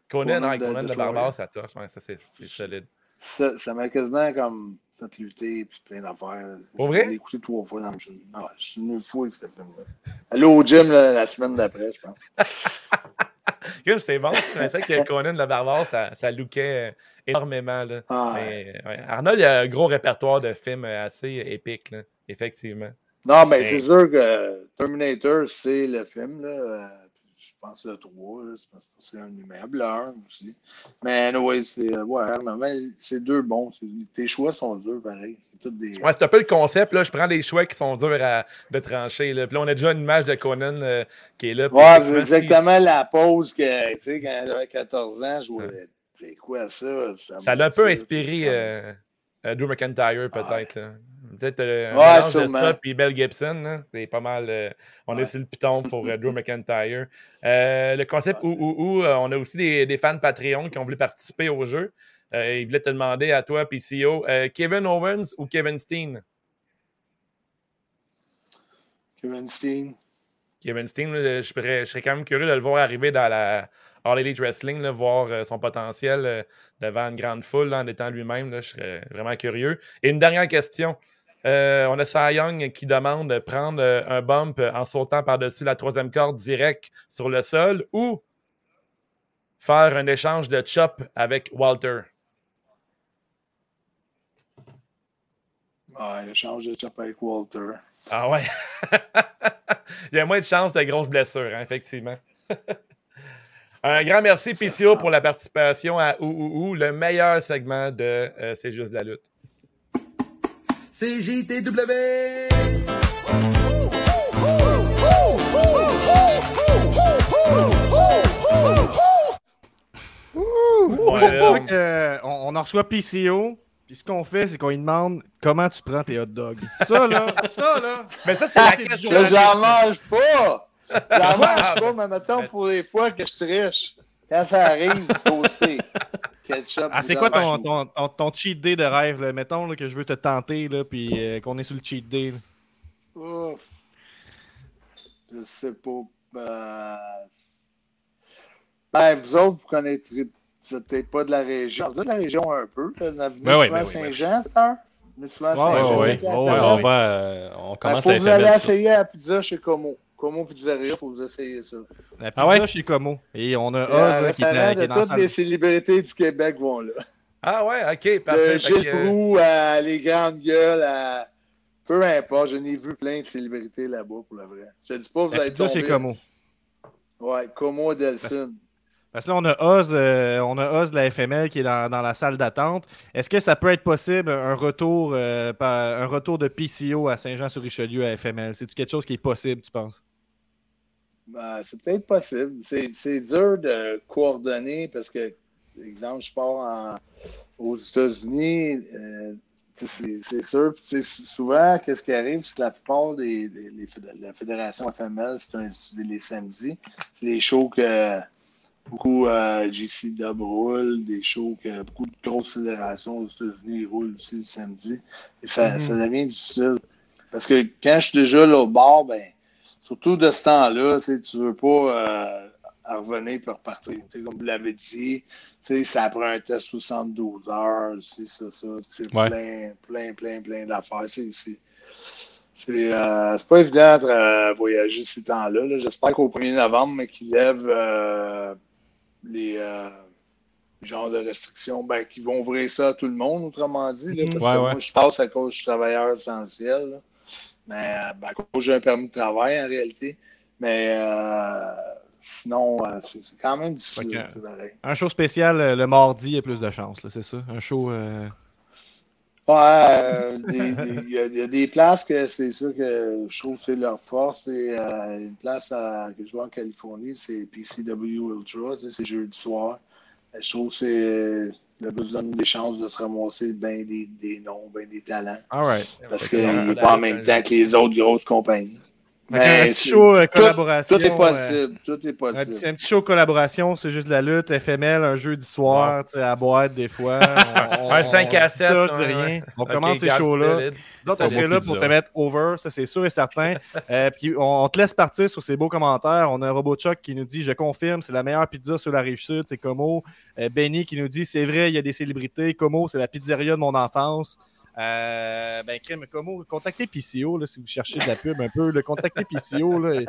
Conan, Conan, de, Conan de, Barbare, ça touche. Ouais, ça, c'est solide. Ça m'a quasiment comme fait lutter et plein d'affaires. Pour vrai? J'ai écouté trois fois dans le film. Ah, je suis une fou avec ce film-là. Allez au gym la semaine d'après, je pense. c'est bon. C'est vrai que Conan le Barbare, ça, ça lookait énormément. Là. Ah, mais, ouais. Arnold, il a un gros répertoire de films assez épiques, là, effectivement. Non, mais, c'est sûr que Terminator, c'est le film. Là pense le 3, c'est un numéro, le 1 aussi. Mais oui, c'est euh, ouais, c'est deux bons. Tes choix sont durs, pareil. C'est des... Ouais, c'est un peu le concept. Là. Je prends des choix qui sont durs à, de trancher. Là. Puis là, on a déjà une image de Conan euh, qui est là. Ouais, c'est exactement la pause que, tu sais, quand j'avais 14 ans, je voulais. C'est quoi ça? Ça l'a un peu inspiré euh, Drew McIntyre, peut-être. Peut-être euh, ouais, de et Bell Gibson. C'est pas mal. Euh, on est sur le piton pour euh, Drew McIntyre. le concept où, où, on a aussi des, des, fans Patreon qui ont voulu participer au jeu. ils voulaient te demander à toi, PCO, Kevin Owens ou Kevin Steen? Kevin Steen. Kevin Steen, je, serais, je serais quand même curieux de le voir arriver dans la All Elite Wrestling, voir son potentiel devant une grande foule en étant lui-même. Je serais vraiment curieux. Et une dernière question. Euh, on a Cy Young qui demande de prendre euh, un bump en sautant par-dessus la troisième corde direct sur le sol ou faire un échange de chop avec Walter. Ouais, échange de chop avec Walter. Ah ouais. Il y a moins de chances de grosses blessures, hein, effectivement. un grand merci, PCO, pour la participation à Ououou, le meilleur segment de euh, C'est juste la lutte. CJTW. on, en reçoit PCO. Puis ce qu'on fait, c'est qu'on lui demande comment tu prends tes hot dogs. Ça, là, ça, là. Mais ça, c'est la question. J'en mange pas. J'en mange pas, mais mettons pour les fois que je triche. Quand ça arrive, poster. Ah, c'est quoi ton, ton, ton, cheat day de rêve? Là? Mettons là, que je veux te tenter, là, puis euh, qu'on est sur le cheat day. Je sais pas. Ben... ben... vous autres, vous connaissez peut-être pas de la région. Vous êtes de la région un peu. Vous avez ben oui, Saint-Jean, c'est un? Saint-Jean. Oui, oui. on va. Euh, on commence ben, faut vous aller essayer à la pizza chez Como. Como Pizzeria, il faut vous essayer ça. La pizza ah ouais? chez Como. Et on a Oz qui, est, qui est dans Toutes les célébrités du Québec vont là. Ah ouais, ok, parfait. De Gilles Proux à les grandes gueules à... Peu importe, je n'ai vu plein de célébrités là-bas pour le vrai. Je ne dis pas vous la allez pizza chez Como. Ouais, Como Delson. Parce que là, on a Oz, euh, on a Oz de la FML qui est dans, dans la salle d'attente. Est-ce que ça peut être possible un retour, euh, un retour de PCO à Saint-Jean-sur-Richelieu à FML? C'est-tu quelque chose qui est possible, tu penses? Ben, c'est peut-être possible. C'est dur de coordonner parce que, exemple, je pars aux États-Unis, euh, c'est sûr. souvent, qu'est-ce qui arrive, c'est que la plupart des, des, la fédération FML, c'est les samedis. C'est des shows que beaucoup euh, GC Dub roule, des shows que beaucoup de grosses fédérations aux États-Unis roulent aussi le samedi. Et ça, mm-hmm. ça devient difficile. Parce que quand je suis déjà là au bord, ben, surtout de ce temps-là, tu ne veux pas euh, revenir et repartir. comme vous l'avez dit, ça prend un test 72 heures, c'est ça, ça. C'est plein, plein, plein, plein d'affaires. C'est euh, pas évident de voyager ces temps-là. J'espère qu'au 1er novembre, qu'ils lèvent euh, les euh, genres de restrictions, ben, qu'ils vont ouvrir ça à tout le monde, autrement dit. Là, parce que moi, je passe à cause du travailleur essentiel. Mais ben, à cause j'ai un permis de travail en réalité. Mais Sinon, euh, c'est quand même difficile. un show spécial euh, le mardi, il y a plus de chance, c'est ça? Un show. Euh, ouais, il y, a des places que c'est ça que je trouve que c'est leur force. C'est une place que je vois en Californie, c'est PCW Ultra, c'est jeudi soir. Je trouve que c'est le bus donne des chances de se ramasser bien des, des noms, bien des talents. Parce qu'il n'est pas en même temps que les autres grosses compagnies. Ben, un petit show euh, collaboration. Tout, est possible. tout est possible. Un petit, show collaboration, c'est juste la lutte, FML, un jeu soir, sais, à boîte des fois. un 5 à 7. Ça, rien. On commence ces shows-là. Nous autres, on serait là pour te mettre over, ça c'est sûr et certain. euh, puis on, te laisse partir sur ces beaux commentaires. On a un robot Chuck qui nous dit Je confirme, c'est la meilleure pizza sur la rive sud, c'est Como. Euh, Benny qui nous dit C'est vrai, il y a des célébrités. Como, c'est la pizzeria de mon enfance. Euh, ben, crème, comment contactez PCO là, si vous cherchez de la pub un peu. Le contactez PCO. Là, il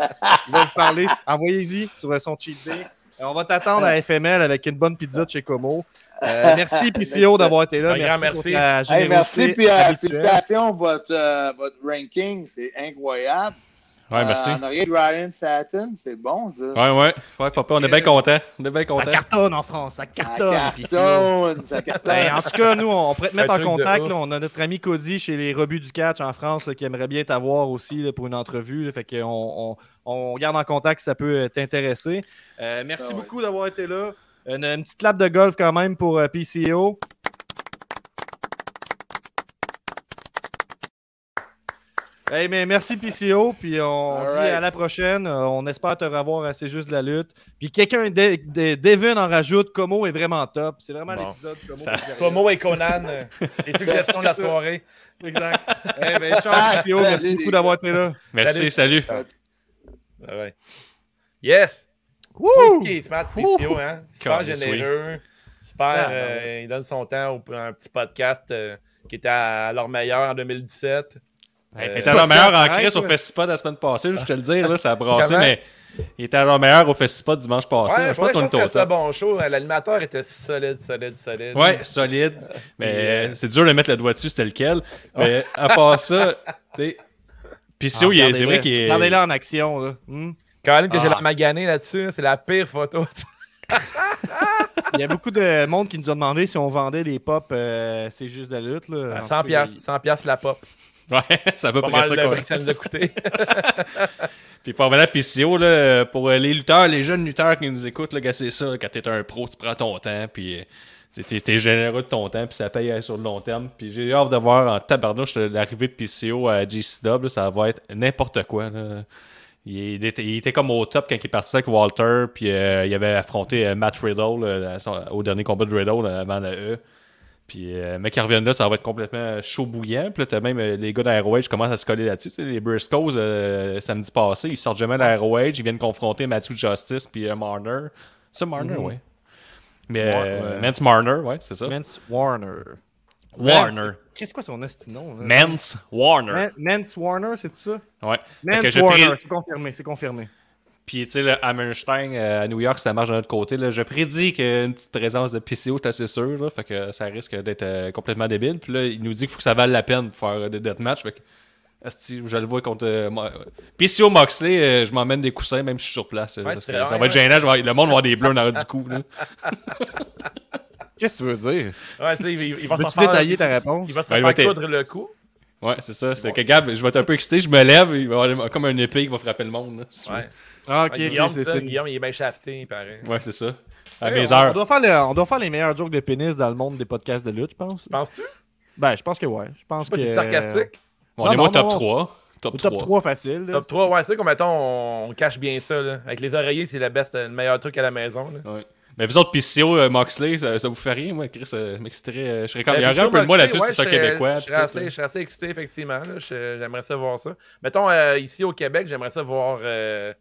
va vous parler. Envoyez-y sur son cheat day. Euh, on va t'attendre à FML avec une bonne pizza de chez Como. Euh, merci PCO d'avoir été là. merci. merci. merci. Puis, euh, félicitations, votre, votre ranking, c'est incroyable. Ouais, merci. Euh, en arrière de Ryan Satin, c'est bon, ça. Ouais, ouais. Ouais, papa, on est bien content. On est bien content. Ça cartonne en France, ça cartonne. Ça cartonne, ça cartonne. Ben, en tout cas, nous, on pourrait te mettre en contact. Là, on a notre ami Cody chez les rebuts du catch en France qui aimerait bien t'avoir aussi là, pour une entrevue. fait qu'on on, on, garde en contact si ça peut t'intéresser. Euh, merci ah beaucoup d'avoir été là. Une, une, petite clap de golf quand même pour euh, PCO. Hey, mais merci PCO, puis on dit à la prochaine. Euh, on espère te revoir assez juste de la lutte. Puis quelqu'un, Devin en rajoute, Como est vraiment top. C'est vraiment l'épisode Como, et Conan, euh, les suggestions de la soirée. Exact. hey, ben, ciao PCO, merci beaucoup d'avoir été là. Merci, salut. Yes! Woo! Smart PCO, hein? Super généreux. Super, ah, euh, il donne son temps pour un petit podcast qui était à leur meilleur en 2017. Euh, était à meilleur en crise au Festival la semaine passée, je te le dire, là, ça a brassé, mais il était à meilleur au Festival dimanche passé. je pense qu'on était au top. bon show. L'animateur était solide, solide, solide. Ouais, solide. Mais euh, c'est dur de mettre le doigt dessus, c'était lequel. Mais à part ça, tu sais. Puis c'est vrai qu'il est. Regardez-le en action, là. Hmm? Quand même que j'ai ah. la magané là-dessus, c'est la pire photo. Il y a beaucoup de monde qui nous a demandé si on vendait les pop, euh, c'est juste de la lutte. Là. 100 pièces, 100 la pop. Ouais, ça va près ça. Quoi. ça nous a coûté. Puis pour revenir à PCO, là, pour les lutteurs, les jeunes lutteurs qui nous écoutent, là, c'est ça. Quand t'es un pro, tu prends ton temps, puis euh, t'es, es généreux de ton temps, puis ça paye sur le long terme. Puis j'ai hâte de voir en tabarnouche l'arrivée de PCO à GCW, ça va être n'importe quoi. Là. Il, était, comme au top quand il est parti avec Walter, puis euh, il avait affronté euh, Matt Riddle au dernier combat de Riddle avant la E. Puis, euh, mec, qui reviennent là, ça va être complètement chaud bouillant. Puis là, t'as même euh, les gars d'Airwage qui commencent à se coller là-dessus. les Briscoes, euh, samedi passé, ils sortent jamais d'Airwage. Ils viennent confronter Matthew Justice puis Marner. C'est Marner, mhm. oui. Mais Mance Marner, ouais, c'est ça. Mance Warner. Warner. Qu'est-ce que c'est son nom? Mance Warner. Mance Warner, c'est ça? Ouais. Mance Warner, c'est confirmé, c'est confirmé. Puis, tu sais, le Hammerstein euh, à New York, ça marche de l'autre côté. Là. Je prédis qu'une petite présence de PCO, je suis assez sûr. Là, fait que ça risque d'être euh, complètement débile. Puis là, il nous dit qu'il faut que ça vaille la peine de faire des deathmatchs. Fait que, je le vois contre. Euh, PCO Moxley, je m'emmène des coussins, même si je suis sur place. ça va être gênant. le monde va avoir des bleus dans du cou. Qu'est-ce que tu veux dire? Ouais, il, il, va se détailler ta réponse? Il va se faire coudre le cou. Ouais, c'est ça. C'est que Gab, je vais être un peu excité, je me lève, il va avoir comme un épée qui va frapper le monde. Là, ouais. Ah, ok, Guillaume, c'est ça. Guillaume, il est bien shafté, il paraît. Ouais, c'est ça. À mes on, heures. On doit, faire les, on doit faire les meilleurs jokes de pénis dans le monde des podcasts de lutte, je pense. Penses-tu? Ben, je pense que ouais. Je pense pas que. C'est sarcastique? on est moi top 3. Top, 3. top 3 facile. Top 3, ouais, c'est comme mettons, on, cache bien ça. Là. Avec les oreillers, c'est le, best, le meilleur truc à la maison. Là. Ouais. Mais vous autres, PCO, euh, Moxley, ça, ça, vous fait rien, moi, Chris, euh, m'exciterait. Euh, je serais comme. Il y aurait un peu de moi là-dessus, c'est ça québécois. Je serais, assez, je serais assez excité, effectivement. J'aimerais ça voir ça. Mettons, euh, ici au Québec, j'aimerais ça voir euh,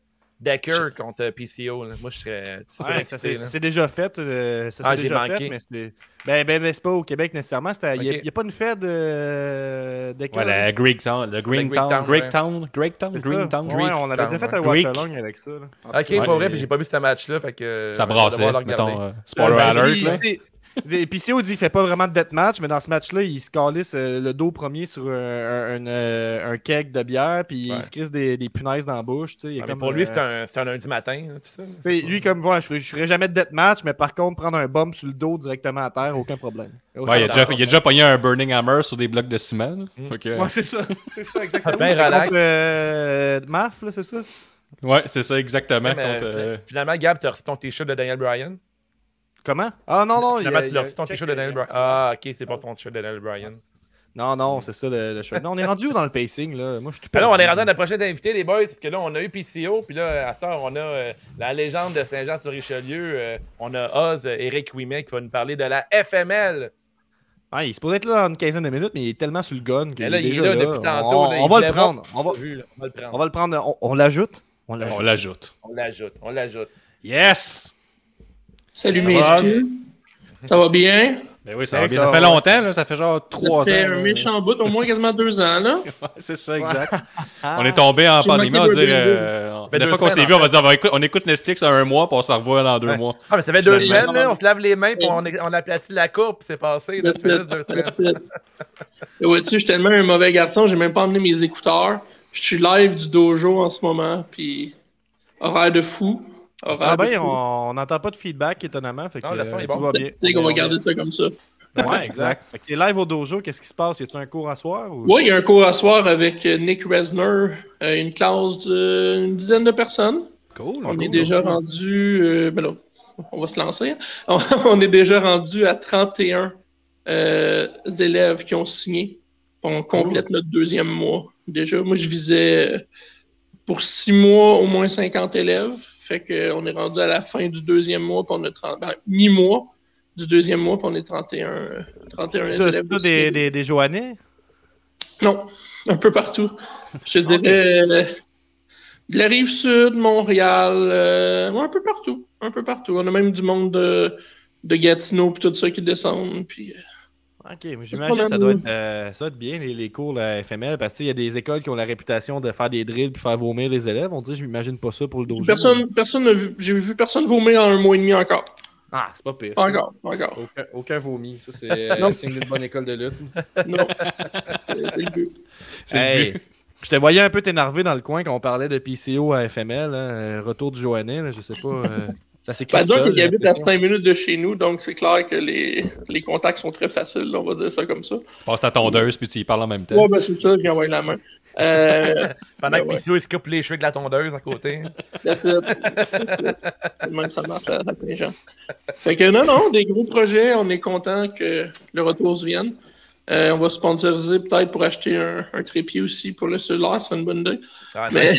Decker contre PCO. Là. Moi, je serais ouais, C'est déjà fait. Euh, ça ah, j'ai manqué. Fait, mais ben, ben, ben c'est pas au Québec nécessairement. Il n'y okay. a, a, pas une fête euh, Decker. Ouais, la Greek Town. Le Green Town. Town. Greek Town. Greek Town. Green Town. Ouais, on avait déjà fait un Waterloo avec ça. Là. Ok, pas vrai, puis j'ai pas vu ce match-là. Fait que, ça brassait. Mettons, euh, spoiler alert. PCO dit qu'il fait pas vraiment de deathmatch, mais dans ce match-là, il se calisse euh, le dos premier sur un, un, euh, un, keg de bière, puis il se crisse des, des, punaises dans la bouche. Comme, pour lui, euh, c'est un, un, lundi matin, tout ça. Lui, comme, voilà, je, ne ferais jamais de deathmatch, mais par contre, prendre un bump sur le dos directement à terre, aucun problème. Ouais, il, a déjà, il a déjà pogné un Burning Hammer sur des blocs de ciment. Mm. Ouais, c'est ça. C'est ça, exactement. Ben, Maf, c'est ça? Ouais, c'est ça, exactement. Finalement, Gab, tu as reçu ton t-shirt de Daniel Bryan? Comment? Ah non, non. Finalement, tu ton t-shirt de Daniel Bryan. Ah, ok, c'est pas ton t-shirt de Daniel Bryan. Non, non, c'est ça le, le Non, on est rendu où dans le pacing là? Moi, je suis tout là, on est rendu à notre prochain invité, les boys, parce que là, on a eu PCO, puis là, à ce temps, on a euh, la légende de Saint-Jean-sur-Richelieu. Euh, on a Oz, Eric Ouimet, qui va nous parler de la FML. Ah, il se pourrait être là dans une quinzaine de minutes, mais il est tellement sur le gun qu'il là, est, il est là, depuis tantôt. On, va, le prendre. On, va... on va le prendre. On va le prendre. On, l'ajoute? On l'ajoute. On l'ajoute. On l'ajoute. Yes! Salut, messieurs. Ça va bien? Ben oui, ça va bien. Ça, fait longtemps, là. Ça fait genre trois ans. Ça fait un méchant bout, au moins quasiment deux ans, là. c'est ça, exact. on est tombé en pandémie, on va dire. Euh, la fois qu'on s'est vu, on va dire, on, écoute Netflix un mois, puis on s'en revoit dans deux mois. Ah, mais ça fait deux semaines, là. On se lave les mains, puis on, on aplatit la coupe, puis c'est passé. ça fait deux semaines. ouais, tu sais, je suis tellement un mauvais garçon, j'ai même pas emmené mes écouteurs. Je suis live du dojo en ce moment, puis horaire de fou. Ah bien, on n'entend pas de feedback étonnamment. Fait que, non, le son est bon. Tout va bien. qu'on va garder ça comme ça. Ouais, exact. fait que live au dojo, qu'est-ce qui se passe? Y a-t-il un cours à soir? Ou... Oui, il y a un cours à soir avec euh, Nick Resner, euh, une classe d'une dizaine de personnes. Cool. On est déjà rendu. Euh, ben là, on va se lancer. on est déjà rendu à 31 élèves qui ont signé. On complète notre deuxième mois. Déjà, moi, je visais pour six mois au moins 50 élèves. Fait qu'on est rendu à la fin du deuxième mois, puis on a 30, ben, mi-mois du deuxième mois, puis on est 31, 31 élèves. C'est des, des, des Joannais? Non, un peu partout. Je te dirais euh, de la rive sud, Montréal, euh, un peu partout. Un peu partout. On a même du monde de, de Gatineau, puis tout ça qui descendent. Puis, euh, Ok, mais j'imagine que ça doit, être, euh, ça doit être bien, les, les cours la FML, parce qu'il y a des écoles qui ont la réputation de faire des drills puis faire vomir les élèves. On dirait, je m'imagine pas ça pour le dojo. Personne, personne n'a vu, j'ai vu personne vomir en un mois et demi encore. Ah, c'est pas pire. Pas encore, pas encore. Aucun, aucun vomi. Ça, c'est euh, signe d'une bonne école de lutte. Non. c'est le but. C'est le but. Je te voyais un peu t'énerver dans le coin quand on parlait de PCO à FML, hein, retour du Joannais, je sais pas. Euh... Ça s'écrit. Bah, disons qu'il habite à 5 minutes de chez nous, donc c'est clair que les, les contacts sont très faciles, on va dire ça comme ça. Tu passes ta tondeuse puis tu y parles en même temps. Ouais, ben c'est ça, puis envoie la main. Euh, Pendant ben, que Pissou, il se coupe les cheveux de la tondeuse à côté. That's it. Même ça marche à Saint-Jean. Fait que non, non, des gros projets, on est content que le retour se vienne. Euh, on va sponsoriser peut-être pour acheter un, un, trépied aussi pour le cellulaire, c'est une bonne idée. Ah, mais...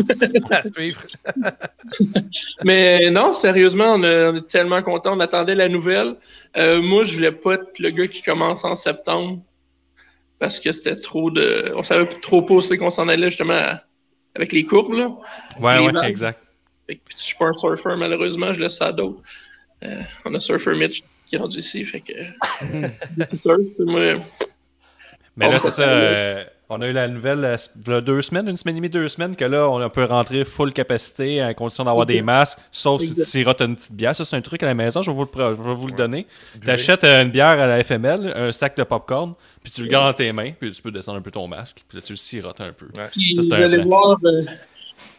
à suivre. mais non, sérieusement, on, est tellement contents. On attendait la nouvelle. Euh, moi, je voulais pas être le gars qui commence en septembre parce que c'était trop de. On savait trop pas où c'est qu'on s'en allait justement avec les courbes. Là. Ouais, ouais, exact. je suis pas un surfer, malheureusement, je laisse ça à d'autres. Euh, on a Surfer Mitch qui est rendu ici. Fait que. moi. Mais là, c'est ça. Euh, on a eu la nouvelle euh, il y a deux semaines, une semaine et demie, deux semaines, que là, on peut rentrer full capacité à condition d'avoir des masques, sauf si tu sirotes une petite bière. Ça, c'est un truc à la maison, je vais vous le, je vais vous le donner. Tu achètes euh, une bière à la FML, un sac de popcorn, puis tu le gardes dans tes mains, puis tu peux descendre un peu ton masque, puis là, tu le sirotes un peu. Puis vous allez voir,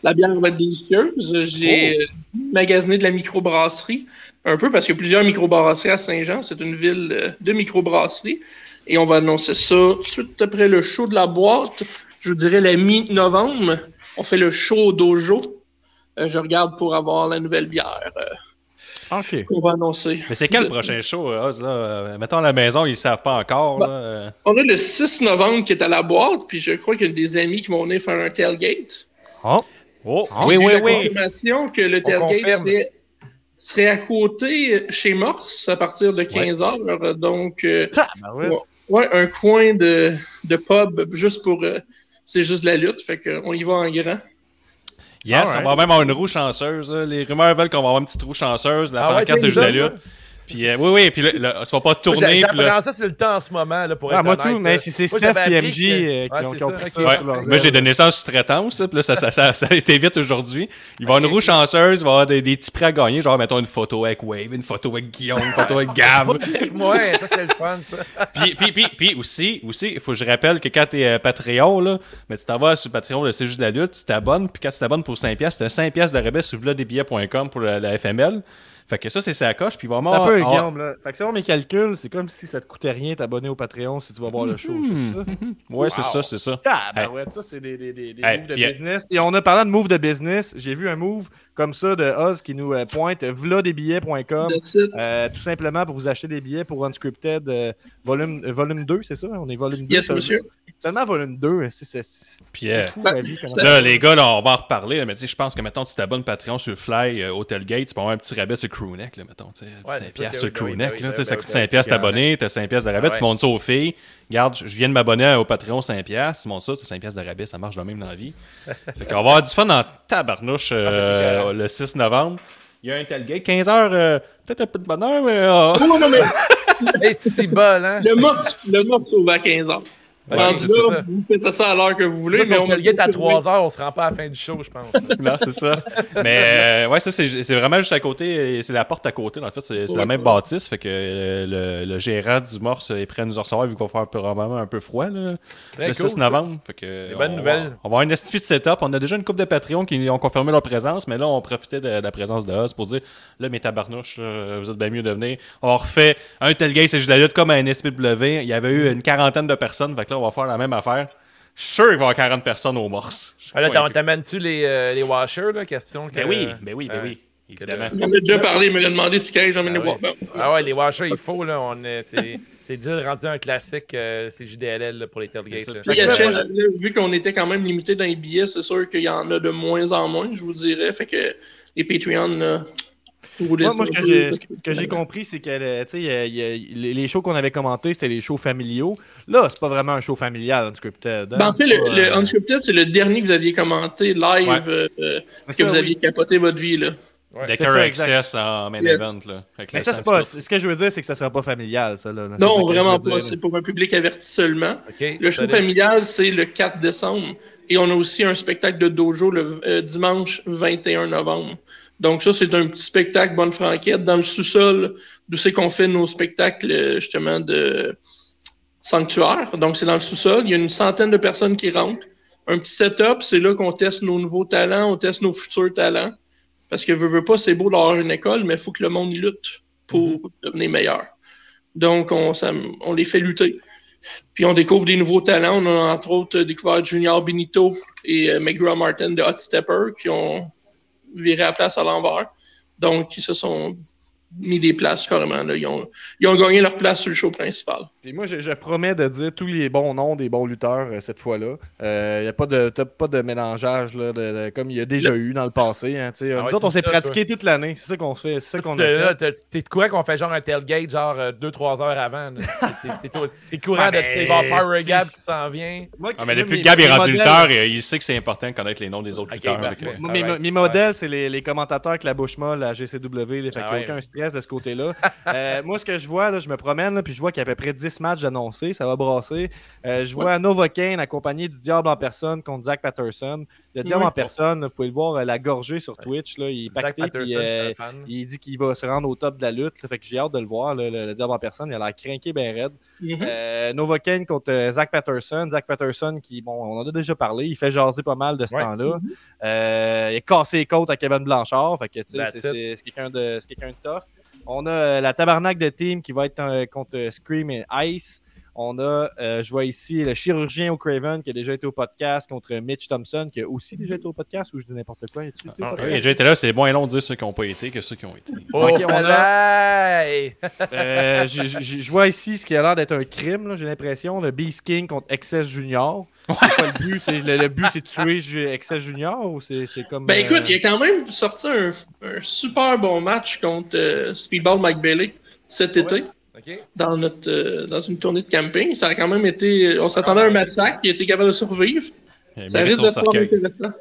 la bière va être délicieuse. J'ai oh. magasiné de la microbrasserie un peu parce qu'il y a plusieurs microbrasseries à Saint-Jean. C'est une ville euh, de microbrasserie. Et on va annoncer ça suite après le show de la boîte. Je vous dirais la mi-novembre. On fait le show au dojo. Euh, je regarde pour avoir la nouvelle bière. Euh, qu'on va annoncer. Mais c'est quel le prochain show, Oz? Là? Mettons à la maison, ils ne savent pas encore. Bah, là. On a le 6 novembre qui est à la boîte, puis je crois qu'il y a des amis qui vont venir faire un tailgate. Oh! oh. Oui, oui, oui. confirmation que le tailgate serait, à côté chez Morse à partir de 15h. Donc, euh, ah, ben ouais. un coin de, de pub juste pour. Euh, c'est juste la lutte, fait qu'on y va en grand. Yes, on va même avoir une roue chanceuse. Les rumeurs veulent qu'on va avoir une petite roue chanceuse. La ah pancarte, c'est juste la lutte. Puis, euh, oui, oui, puis là, tu vas pas tourner. J'apprends ça, c'est le temps en ce moment, là, pour ah, être moi honnête, tout, mais c'est Steph et MJ euh, qui, ont, pris ça, sur leurs Moi, j'ai donné ça en sous-traitance, puis là, ça, ça, ça, ça, a été vite aujourd'hui. Il va y avoir une roue chanceuse, il va y avoir des, des petits prix à gagner, genre, mettons, une photo avec Wave, une photo avec Guillaume, une photo avec Gab. ouais, ça, c'est le fun, ça. puis, puis, puis, puis aussi, aussi, il faut que je rappelle que quand t'es euh, Patreon, là, mais tu t'en vas sur Patreon, c'est juste de la lutte, tu t'abonnes, puis quand tu t'abonnes pour 5$, c'est 5$ de rabais sur vladesbillets.com pour la FML. Fait que ça, c'est sa coche. Puis vraiment. un peu, Guillaume, là. Fait que selon mes calculs, c'est comme si ça te coûtait rien t'abonner au Patreon si tu vas voir le show. C'est ça? ouais, c'est ça, c'est ça. Ah, ben ouais, ça, c'est des, des, des, moves de business. Et on a parlé de move de business. J'ai vu un move comme ça de Oz qui nous euh, pointe vladesbillets.com. Euh, tout simplement pour vous acheter des billets pour Unscripted euh, volume, volume 2, c'est ça? On est volume 2. Yes, monsieur. Seulement volume 2, c'est Puis fou, là, les gars, là, on va en reparler, mais tu sais, je pense que, mettons, tu t'abonnes Patreon sur Fly, Hotel Gate, tu peux avoir un petit rabais sur Crewneck, là, mettons, tu sais, 5 piastres sur Crewneck, là, ça coûte 5 piastres t'abonner, t'as 5 piastres de rabais, tu montes ça aux filles, regarde, je viens de m'abonner au Patreon 5 piastres, tu montes ça, t'as 5 piastres de rabais, ça marche de même dans la vie. fait qu'on va avoir du fun en tabarnouche ah, le 6 novembre. Il y a un tailgate, 15 heures, euh, peut-être un peu de bonheur, mais... Oh. Non, non, mais... c'est bol, hein? Le morceau, le morceau à 15 heures. Okay, là, vous faites ça à l'heure que vous voulez. mais on est à 3 heures, on se rend pas à la fin du show, je pense. non, c'est ça. Mais euh, ouais, ça, c'est vraiment juste à côté. C'est la porte à côté. En fait, c'est la même bâtisse. Fait que euh, le, gérant du Morse est prêt à nous recevoir vu qu'on va faire probablement un peu froid là, le 6 novembre. Fait que, bonne nouvelle. On va avoir une estifie de setup. On a déjà une coupe de Patreon qui ont confirmé leur présence, mais là, on profitait de, la présence de Oz pour dire là, mes tabarnouches, vous êtes bien mieux de venir. On refait un tel gay, c'est juste la lutte comme un SPW. Il y avait eu une quarantaine de personnes. Fait que on va faire la même affaire. Je suis sûr qu'il va y avoir 40 personnes au morse. Alors, t'amènes-tu les, euh, les washers, là, question que... Ben oui, ben oui, ben oui. Évidemment. On a déjà parlé, il me l'a demandé si quelqu'un j'emmène ah les washers. Ah ouais, les washers, il faut, là. On c'est, c'est déjà rendu un classique, euh, c'est JDLL pour les tailgates. vu qu'on était quand même limité dans les billets, c'est sûr qu'il y en a de moins en moins, je vous dirais. Fait que les Patreons, moi, moi, ce que j'ai compris, c'est que les shows qu'on avait commentés, c'était les shows familiaux. Là, c'est pas vraiment un show familial, Unscripted. Hein? Ben, en fait, le, le, Unscripted, c'est le dernier que vous aviez commenté live, euh, que vous aviez capoté votre vie. Là. Ouais, Decker Access en main event. Là, Mais ça, c'est pas. Ce que je veux dire, c'est que ça sera pas familial, ça. Là, non, vraiment pas. C'est pour un public averti seulement. le show familial, c'est le 4 décembre. Et on a aussi un spectacle de dojo le euh, dimanche 21 novembre. Donc ça, c'est un petit spectacle bonne franquette dans le sous-sol d'où c'est qu'on fait nos spectacles justement de sanctuaire. Donc c'est dans le sous-sol. Il y a une centaine de personnes qui rentrent. Un petit setup, c'est là qu'on teste nos nouveaux talents, on teste nos futurs talents. Parce que veut, veut pas, c'est beau d'avoir une école, mais il faut que le monde lutte pour mm-hmm. devenir meilleur. Donc on, on les fait lutter. Puis on découvre des nouveaux talents. On a entre autres découvert Junior Benito et euh, McGraw Martin de Hot Stepper qui ont virer la place à l'envers. Donc, ils se sont mis des places carrément. Là. Ils, ont, ils ont gagné leur place sur le show principal. Et moi, je, promets de dire tous les bons noms des bons lutteurs euh, cette fois-là. Il euh, n'y a pas de, pas de mélangeage là, de, comme il y a déjà eu dans le passé. Hein, ah nous autres, on s'est pratiqué toute l'année. C'est ça qu'on fait. C'est ça qu'on a fait. T'es de quoi qu'on fait genre un tailgate genre 2-3 euh, heures avant? T'es courant de ces Power Gab qui s'en vient. ah, mais depuis que Gab est rendu lutteur, il sait que c'est important de connaître les noms des autres lutteurs. Mes modèles, c'est les commentateurs avec la bouche molle, la GCW. Fait qu'il n'y a aucun stress de ce côté-là. Moi, ce que je vois, je me promène puis je vois qu'il y a à peu près 10 matchs annoncés, ça va brasser. Euh, je vois Nova Kane accompagné du Diable en personne contre Zach Patterson. Le Diable en personne, vous pouvez le voir, euh, la gorgée sur Twitch. Là, il est pacté, euh, il dit qu'il va se rendre au top de la lutte. fait que j'ai hâte de le voir, le, Diable en personne. Il a l'air craqué bien raide. Mm-hmm. Nova Kane contre Zach Patterson. Zach Patterson, qui, bon, on en a déjà parlé, il fait jaser pas mal de ce temps-là. Mm-hmm. il a cassé les côtes à Kevin Blanchard. Fait que, c'est quelqu'un de, quelqu'un de tough. On a la tabarnak de team qui va être contre Scream et Ice. On a, euh, je vois ici, le chirurgien au Craven qui a déjà été au podcast contre Mitch Thompson qui a aussi déjà été au podcast ou je dis n'importe quoi. Ah, oui, il a déjà été là. C'est moins long de dire ceux qui n'ont pas été que ceux qui ont été. Oh, on a... euh, je vois ici ce qui a l'air d'être un crime, j'ai l'impression. Le Beast King contre Excess Junior. le but? Le, but, c'est de tuer Excess Junior ou c'est comme. Ben écoute, euh, il a quand même sorti un, super bon match contre euh, Speedball Mike Bailey cet été. Dans, notre, euh, dans une tournée de camping. Ça a quand même été. On s'attendait à un massacre, il a été capable de survivre. Ça risque de être intéressant.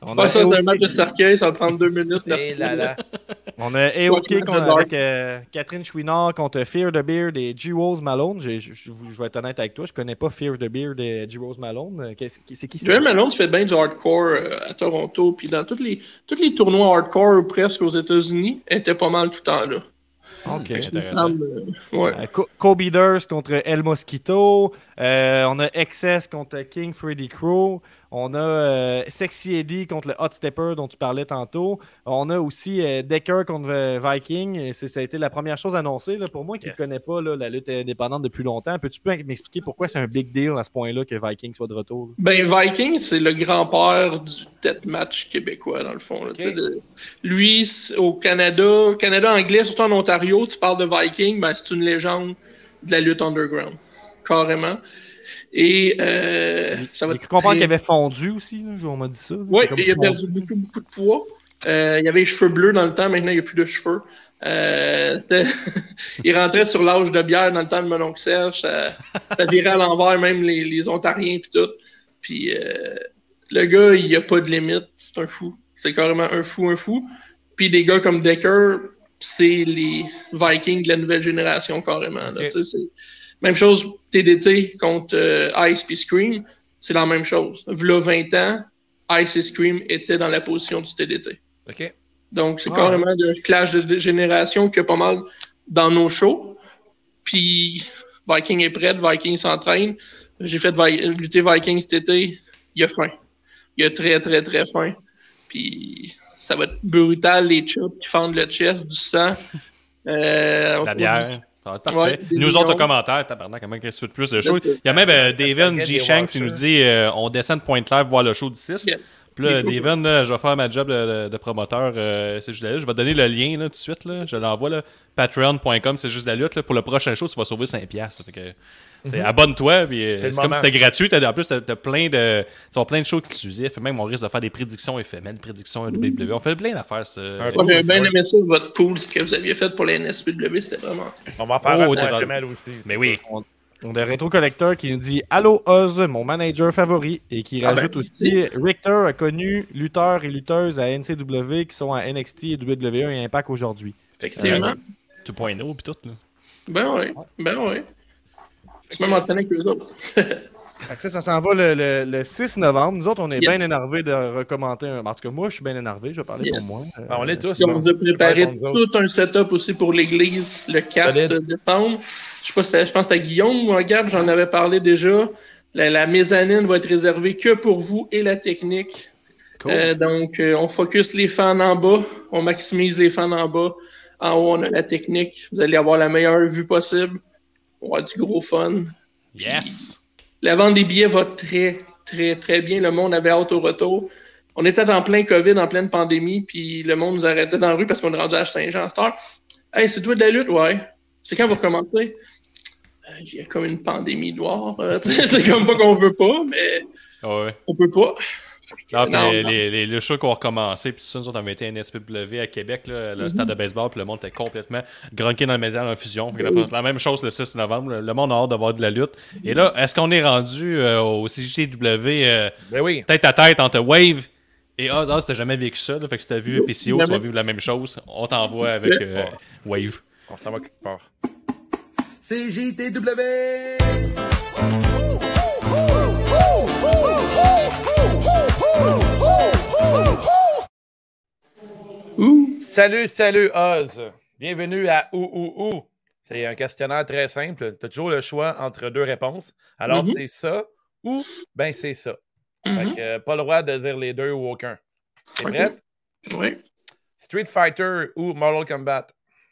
On pas ça d'un match de cercueil, ça va prendre deux minutes. Merci. On a AOK avec euh, Catherine Chouinard contre Fear the Beard et G. Rose Malone. Je, vais être honnête avec toi, je connais pas Fear the Beard et G. Rose Malone. Euh, c'est qui ça? Malone, tu fais bien du hardcore à Toronto, puis dans tous les, tous les tournois hardcore presque aux États-Unis, était pas mal tout le temps là. Ok, intéressant. Ouais. Kobe Durst contre El Mosquito. on a Excess contre King Freddy Crow. On a euh, Sexy Eddie contre le Hot Stepper dont tu parlais tantôt. On a aussi euh, Decker contre euh, Viking. Ça a été la première chose annoncée. Là, pour moi qui ne connais pas la lutte indépendante depuis longtemps, peux-tu m'expliquer pourquoi c'est un big deal à ce point-là que Viking soit de retour? Ben, Viking, c'est le grand-père du deathmatch québécois, dans le fond. Lui, au Canada, Canada anglais, surtout en Ontario, tu parles de Viking, ben, c'est une légende de la lutte underground. Carrément. Et euh, ça va. Tu comprends qu'il avait fondu aussi, on m'a dit ça. Oui, il a perdu beaucoup, beaucoup de poids. Euh, il avait les cheveux bleus dans le temps, maintenant il n'y a plus de cheveux. Euh, il rentrait sur l'âge de bière dans le temps de mon oncle Serge. Ça, virait à l'envers, même les, les Ontariens et tout. Puis euh, le gars, il n'y a pas de limite. C'est un fou. C'est carrément un fou, un fou. Puis des gars comme Decker, c'est les Vikings de la nouvelle génération carrément. Là, même chose, TDT contre euh, Ice et Scream, c'est la même chose. V'là 20 ans, Ice et Scream étaient dans la position du TDT. OK. Donc, c'est carrément un clash de génération qui a pas mal dans nos shows. Puis, Viking est prêt, Viking s'entraîne. J'ai fait lutter Viking cet été. Il a faim. Il a très, très, très faim. Puis, ça va être brutal, les chops qui fendent le chest, du sang. Euh, la bière parfait. nous autres commentaires, tabarnak, comment qu'est-ce que tu plus de show? Il y a même euh, David G. Shank qui nous dit euh, on descend de Pointe Claire voir le show du 6. Puis là, David, je vais faire ma job de, promoteur. Euh, c'est juste la lutte. Je vais donner le lien là, tout de suite. Là. Je l'envoie. Patreon.com, c'est juste la lutte. Pour le prochain show, tu vas sauver 5$. Fait que, mm Abonne-toi. Puis, c'est comme si c'était gratuit. en plus, tu as, plein de, as plein de shows exclusifs. Même, on risque de faire des prédictions éphémères, prédictions WWE. On fait plein d'affaires. Moi, j'ai bien aimé ça, votre pool, ce que vous aviez fait pour les NSPW. C'était vraiment. On va faire oh, un aussi. Mais oui. On a Rétro Collector qui nous dit Allô Oz, mon manager favori, et qui ah ben, rajoute aussi Richter a connu lutteurs et lutteuses à NCW qui sont à NXT et WWE et Impact aujourd'hui. Effectivement. tout point et tout, là. Ben oui, ben oui. C'est même entraîné que les autres. ça, ça s'en va le, le, 6 novembre. Nous autres, on est bien énervés de recommenter un. En tout cas, moi, je suis bien énervé, je vais parler pour moi. Ah, on est tous. on vous a préparé tout un setup aussi pour l'église le 4 décembre. Je, sais pas je pense que c'était Guillaume ou Gab, j'en avais parlé déjà. La, la, mezzanine va être réservée que pour vous et la technique. Euh, donc, euh, on focus les fans en bas, on maximise les fans en bas. En haut, on a la technique. Vous allez avoir la meilleure vue possible. On va avoir du gros fun. Yes! La vente des billets va très, très, très bien. Le monde avait hâte au retour. On était en plein COVID, en pleine pandémie, puis le monde nous arrêtait dans la rue parce qu'on est rendu à Saint-Jean à Hey, c'est toi de la lutte? Ouais. C'est quand vous recommencez? Euh, il y a comme une pandémie noire. Euh, c'est comme pas qu'on veut pas, mais ouais. on peut pas. Non, les, les, les, les, shows qui ont recommencé, puis ça, nous autres, on avait été un SPW à Québec, là, le stade de baseball, puis le monde était complètement grunqué dans le métal en fusion. la, même chose le 6 novembre, le monde a hâte d'avoir de la lutte. Et là, est-ce qu'on est rendu euh, au CJW euh, ben oui. tête à tête entre Wave et Oz? Oz, t'as jamais vécu ça, là, fait que si t'as vu PCO, tu vas vivre la même chose. On t'envoie avec euh, Wave. On s'en va quelque part. CJTW! Salut, salut Oz. Bienvenue à Ou Ou Ou. C'est un questionnaire très simple. Tu as toujours le choix entre deux réponses. Alors, mm-hmm. c'est ça ou ben c'est ça. Mm-hmm. pas le droit de dire les deux ou aucun. T'es prête? Oui. Street Fighter ou Mortal Kombat?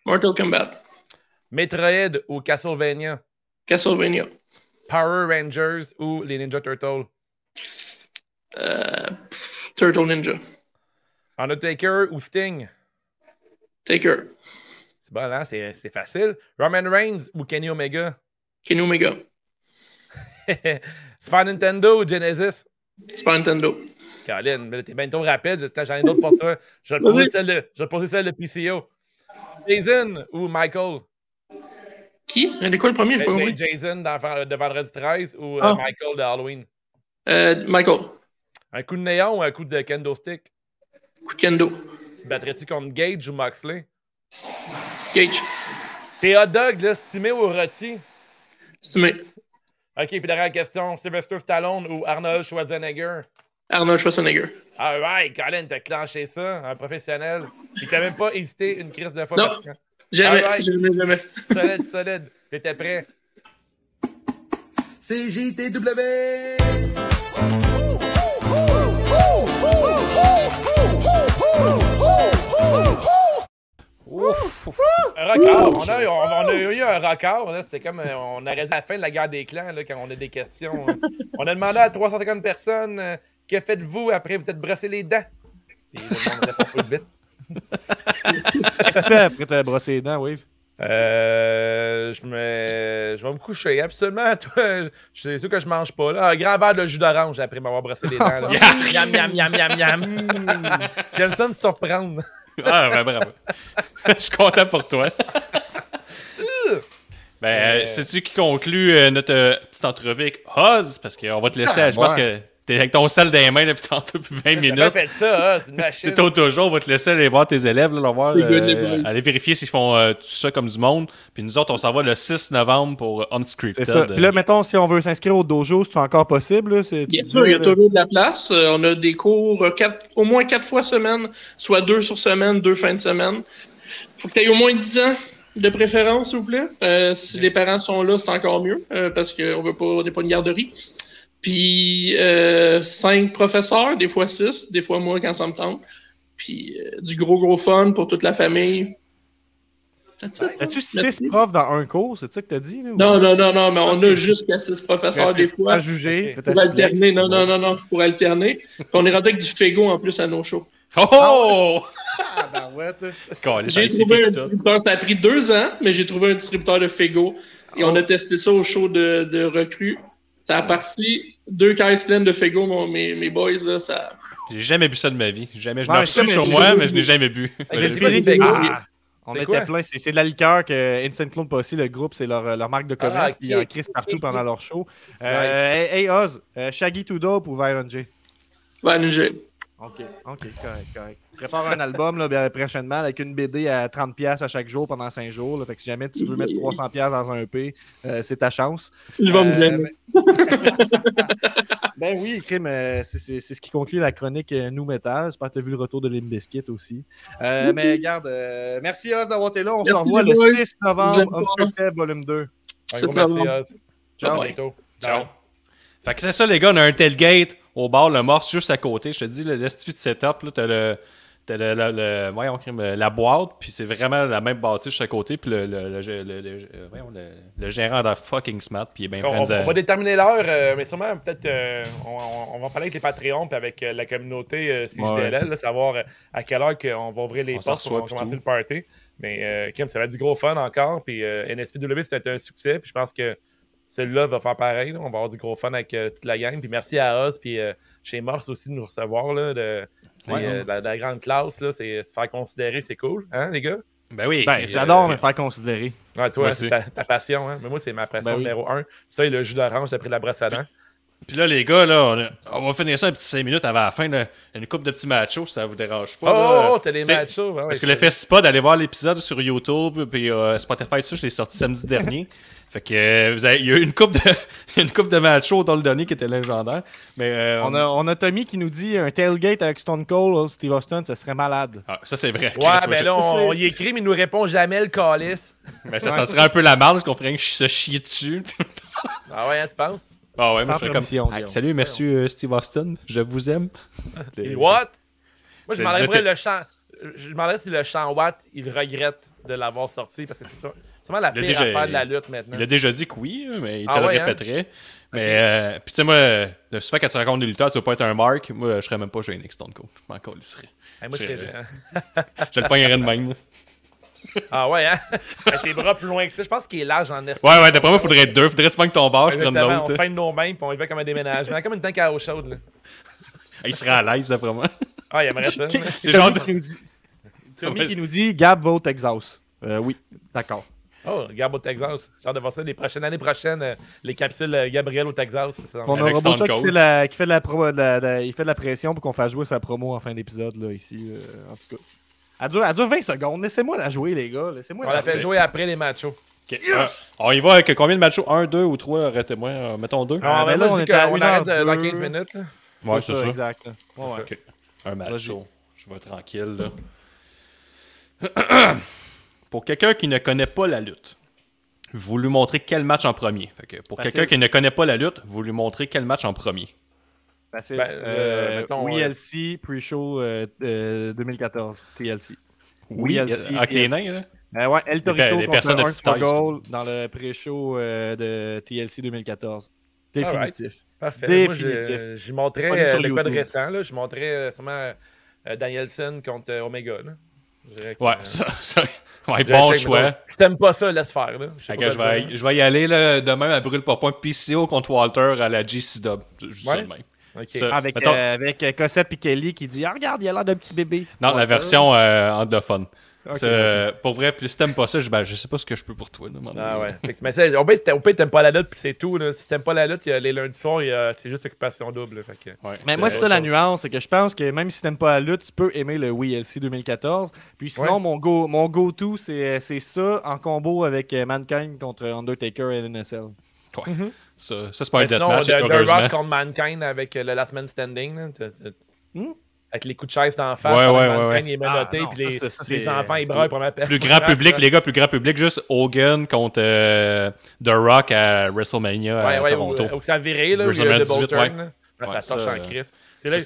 Mortal Kombat. Metroid ou Castlevania? Castlevania. Power Rangers ou les Ninja Turtles? Euh, Turtle Ninja. Undertaker ou Sting? Taker. C'est bon, hein? C'est facile. Roman Reigns ou Kenny Omega? Kenny Omega. Super Nintendo ou Genesis? Super Nintendo. Caroline, t'es bien trop rapide. J'en ai d'autres pour toi. Je vais poser celle de, je vais poser celle de PCO. Jason ou Michael? Qui? est quoi le premier? Ben, Jason dans, de Vendredi 13 ou euh, ah. Michael de Halloween? Euh, Michael. Un coup de néon ou un coup de kendo stick? Coup de kendo. Battrais-tu contre Gage ou Moxley? Gage. T'es hot dog, là, stimé ou rôti? Stimé. OK, puis dernière question. Sylvester Stallone ou Arnold Schwarzenegger? Arnold Schwarzenegger. Alright, Colin, t'as clenché ça, un professionnel. Il t'a même pas hésité une crise de fois. Non, jamais, jamais, jamais. Solide, solide. T'étais prêt? C'est JTW! Ouf! Un record! On a, on, a, eu un record. C'était comme euh, on a à la fin de la guerre des clans là, quand on a des questions. on a demandé à 350 personnes euh, que faites-vous après? Vous êtes brossé les dents? Vite. Qu'est-ce que tu fais après t'as brossé les dents, Wave? Euh, je me, je vais me coucher. Absolument. Toi, c'est sûr que je mange pas. Là. Un grand verre de jus d'orange après m'avoir brossé les dents. yam, yam, yam, yam, yam. J'aime ça me surprendre. Ah, ouais, bravo. je suis content pour toi. ben, euh... c'est-tu qui conclut euh, notre euh, petite entrevue avec Oz? Parce qu'on va te laisser. Ah, je pense que T'es avec ton sel dans les mains depuis tantôt, depuis 20 minutes. Fait ça, hein, c'est une machine. T'es toujours, on va te laisser aller voir tes élèves, là, voir, euh, aller vérifier s'ils font euh, tout ça comme du monde. Puis nous autres, on s'en va le 6 novembre pour Unscripted. C'est ça. Puis là, mettons, si on veut s'inscrire au dojo, c'est encore possible? Bien sûr, il y a toujours de la place. Euh, on a des cours quatre, au moins 4 fois semaine, soit 2 sur semaine, 2 fins de semaine. Faut que tu aies au moins 10 ans de préférence, s'il vous plaît. si les parents sont là, c'est encore mieux, parce qu'on veut pas, n'est pas une garderie. Puis euh, cinq professeurs, des fois six, des fois moi quand ça me tente. Puis euh, du gros gros fun pour toute la famille. As-tu six profs dans un cours, c'est ça que tu as dit? Non, non, non, non, mais on a jusqu'à six professeurs des fois. À juger. Pour alterner, non, non, non, non, pour alterner. Puis on est rendu avec du Fego en plus à nos shows. Oh! Ah, ben ouais, j'ai trouvé un distributeur, ça a pris deux ans, mais j'ai trouvé un distributeur de Fego. Et on a oh. testé ça au show de, de recrues. Ça a parti deux caisses pleines de Fego, mon, mes, mes boys, là, ça... J'ai jamais bu ça de ma vie. Jamais. Je l'ai sur moi, mais je n'ai jamais bu. Ah, on était plein. C'est de la liqueur que Instant Clone Posse, le groupe, c'est leur, leur, marque de ah, commerce. Puis ils en crissent partout pendant leur show. Euh, hey, Oz, euh, Shaggy to Dope ou Viron J? Viron J. Ok, ok, correct, correct. Prépare un album là, bien, prochainement avec une BD à 30$ à chaque jour pendant 5 jours. Là, fait que si jamais tu veux mettre 300$ dans un EP, euh, c'est ta chance. Il va me euh, Ben oui, crime, euh, c'est ce qui conclut la chronique Nous Metal. J'espère que tu as vu le retour de Limbiskit aussi. mais regarde, merci Oz d'avoir été là. On se revoit le 6 novembre, Unfructed Volume 2. merci Oz. Ciao. Bientôt. Ciao. Fait que c'est ça, les gars, on a un tailgate au bord, le morse juste à côté. Je te dis, le, le setup, là, t'as le T'as le, le, le, voyons, la boîte, puis c'est vraiment la même bâtisse à côté, puis le, le, le, voyons, le, gérant de fucking smart, puis il est bien on, on, va déterminer l'heure, euh, mais sûrement, peut-être, euh, on, on, va parler avec les Patreons, puis avec euh, la communauté CJDLL, savoir à quelle heure qu'on va ouvrir les portes pour commencer le party. Mais Kim, ça va être du gros fun encore, puis NSPW, c'était un succès, puis je pense que celui-là va faire pareil. On va avoir du gros fun avec toute la gang. Puis merci à Oz, puis chez Morse aussi de nous recevoir. Là, de, euh, la, grande classe, là, c'est se faire considérer, c'est cool, hein, les gars? Ben oui. Ben, j'adore me faire considérer. Ouais, toi, c'est ta, passion, hein? Mais moi, c'est ma passion ben numéro un. Ça et le jus d'orange après la brosse à dents. Puis là, les gars, là, on, va finir ça un petit 5 minutes avant la fin. Là, une coupe de petits machos, ça vous dérange pas. Oh, oh t'as les machos. parce que le festival d'aller voir l'épisode sur YouTube, puis euh, Spotify, ça, je l'ai sorti samedi dernier. Fait que euh, vous avez, il y a eu une coupe de une coupe de machos dans le dernier qui était légendaire. Mais euh, on, a, on a Tommy qui nous dit un tailgate avec Stone Cold, Steve Austin, ça serait malade. Ah, ça c'est vrai. Ouais, mais là on, y écrit mais il nous répond jamais le calice. Mais ça sentirait un peu la marge qu'on ferait se chier dessus. ah ouais, hein, tu penses? Ah ouais, moi je ferais comme. salut, merci euh, Steve Austin, je vous aime. what? Moi je m'enlèverais le chant. Je me demandais si le chant Watt, il regrette de l'avoir sorti parce que c'est ça. C'est vraiment la pire déjà- affaire de la lutte maintenant. Il a déjà dit que oui, mais il te Ah le ouais, hein? répéterait. Mais, euh, puis tu sais, moi, euh, souvent quand tu rencontres des lutteurs, tu vas pas être un mark. Moi, je serais même pas gêné que Stone Cold. Je m'en. Hey, moi, je serais- Je le pognerais de même. Ah ouais, hein? Avec les bras plus loin que ça. Je pense qu'il est large en est. Ouais, ouais, d'après moi, faudrait être deux. Faudrait que tu manques ton bar, je prenne l'autre. on fait de nos mains, puis on y va comme un déménagement. Comme une tank à eau chaude, là. Il serait à l'aise, d'après moi. Ah, il aimerait ça. C'est genre. Tommy qui nous dit, Tommy qui nous dit Gab va au Texas. Euh, oui, d'accord. Oh, regarde au Texas. J'ai hâte de voir ça les prochaines années prochaines. euh, les capsules euh, Gabriel au Texas. ça, On a Robocha qui Cold. fait, la, qui fait de la, pro- de la- de- il fait de la pression pour qu'on fasse jouer sa promo en fin d'épisode, là, ici. euh, en tout cas. Elle dure, elle dure 20 secondes. Laissez-moi la jouer, les gars. Laissez-moi On la fait jouer après les machos. Ok, euh, on y va avec combien de matchs 1, 2 ou 3 Arrêtez-moi. euh, mettons 2. Ah, mais là, on on est à on arrête dans deux. 15 minutes. Là. Ouais, c'est ça. Exact. Ouais, ouais. Ok. Un match chaud. Je vais tranquille, là. pour quelqu'un qui ne connaît pas la lutte, vous lui montrez quel match en premier. Fait que pour Facile. quelqu'un qui ne connaît pas la lutte, vous lui montrez quel match en premier. Facile. Ben, euh, Euh, mettons, oui, euh, LC, pre-show euh, euh, 2014, TLC. Oui, euh, les nains, là. Euh, ouais, El Des Torito des contre de Struggle dans le pré-show euh, de TLC 2014. Définitif. Parfait. Moi, Définitif. je, je montrais Disponible euh, sur de quoi de YouTube. récent. Là. Je montrais sûrement euh, Danielson contre euh, Omega. Là. Ouais, euh, ça, ça- ouais, bon choix. Si t'aimes pas ça, laisse faire. Là. Je vais, je vais y aller là, demain à brûle pas point PCO contre Walter à la GC Dub. Je dis ça Ouais. de même. Ok. Ça- Avec, Mettons- euh, avec euh, Cossette et Kelly qui dit Ah, Regarde, il a l'air d'un petit bébé. Non, la version euh, anglophone. Ok, Euh, Pour vrai, puis si t'aimes pas ça, je, ben, je sais pas ce que je peux pour toi. là, Ah ouais. Mais au pire, t'aimes pas la lutte, puis c'est tout. Là. Si t'aimes pas la lutte, il y a les lundis soirs, c'est juste occupation double. là. Fait que... Ouais. Mais moi, c'est ça la chose. nuance, c'est que je pense que même si t'aimes pas la lutte, tu peux aimer le WLC 2014. Puis sinon, Ouais. mon go mon go-to, c'est c'est ça en combo avec euh, Mankind contre Undertaker et LNSL. Ça, ça c'est pas un deathmatch, The, The Rock contre Mankind avec euh, le Last Man Standing. là, Hmm? Avec les coups de chaise d'en face. Ouais, ouais, que ouais, Mankind ouais. il est menotté, Ah, puis les, ça, ça, les enfants ils braillent pour ma Plus grand public, les gars, plus grand public, juste Hogan contre euh, The Rock à WrestleMania Ouais, à ouais, Toronto. ou, ou que ça a viré, là, où il y a WrestleMania le double 18, turn. ouais. là. Ouais, Ouais, ça torche ça, en euh, crise. C'est là,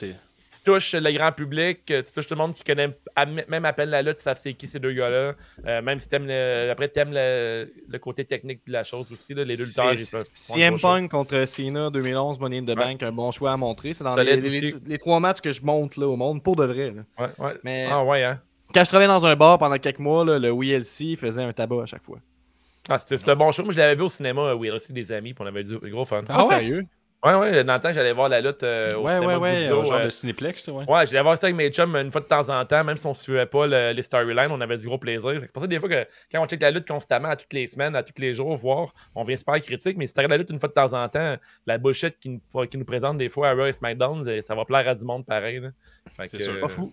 tu touches le grand public, euh, tu touches tout le monde qui connaît, à- même à peine la lutte, savent c'est qui ces deux gars-là. Euh, même si t'aimes le, après t'aimes le, le côté technique de la chose aussi, là, les deux lutteurs. CM Punk contre Cena 2011 Money in the Bank, un bon choix à montrer. C'est dans les, trois matchs que je monte là, au monde pour de vrai. là. Ouais, ouais. Mais Ah ouais, hein. quand je travaillais dans un bar pendant quelques mois, là, le WLC faisait un tabac à chaque fois. Ah, c'était un bon show. Moi, je l'avais vu au cinéma, euh, aussi des amis, puis on avait du gros fun. Ah ouais? sérieux? Ouais, ouais, dans le temps, j'allais voir la lutte euh, au Ouais, cinéma ouais, de ouais, Guzzo, un genre euh, de Cinéplex, ouais. Ouais, j'allais voir ça avec mes chums une fois de temps en temps, même si on suivait pas le- les storylines, on avait du gros plaisir. C'est pour ça des fois que quand on check la lutte constamment à toutes les semaines, à tous les jours, voir, on vient super critique, mais si tu regardes la lutte une fois de temps en temps, la bullshit qui nous, qui nous présente des fois à Raw et SmackDown, euh, ça va plaire à du monde pareil. là. Fait C'est que, sûr. euh, Pas fou.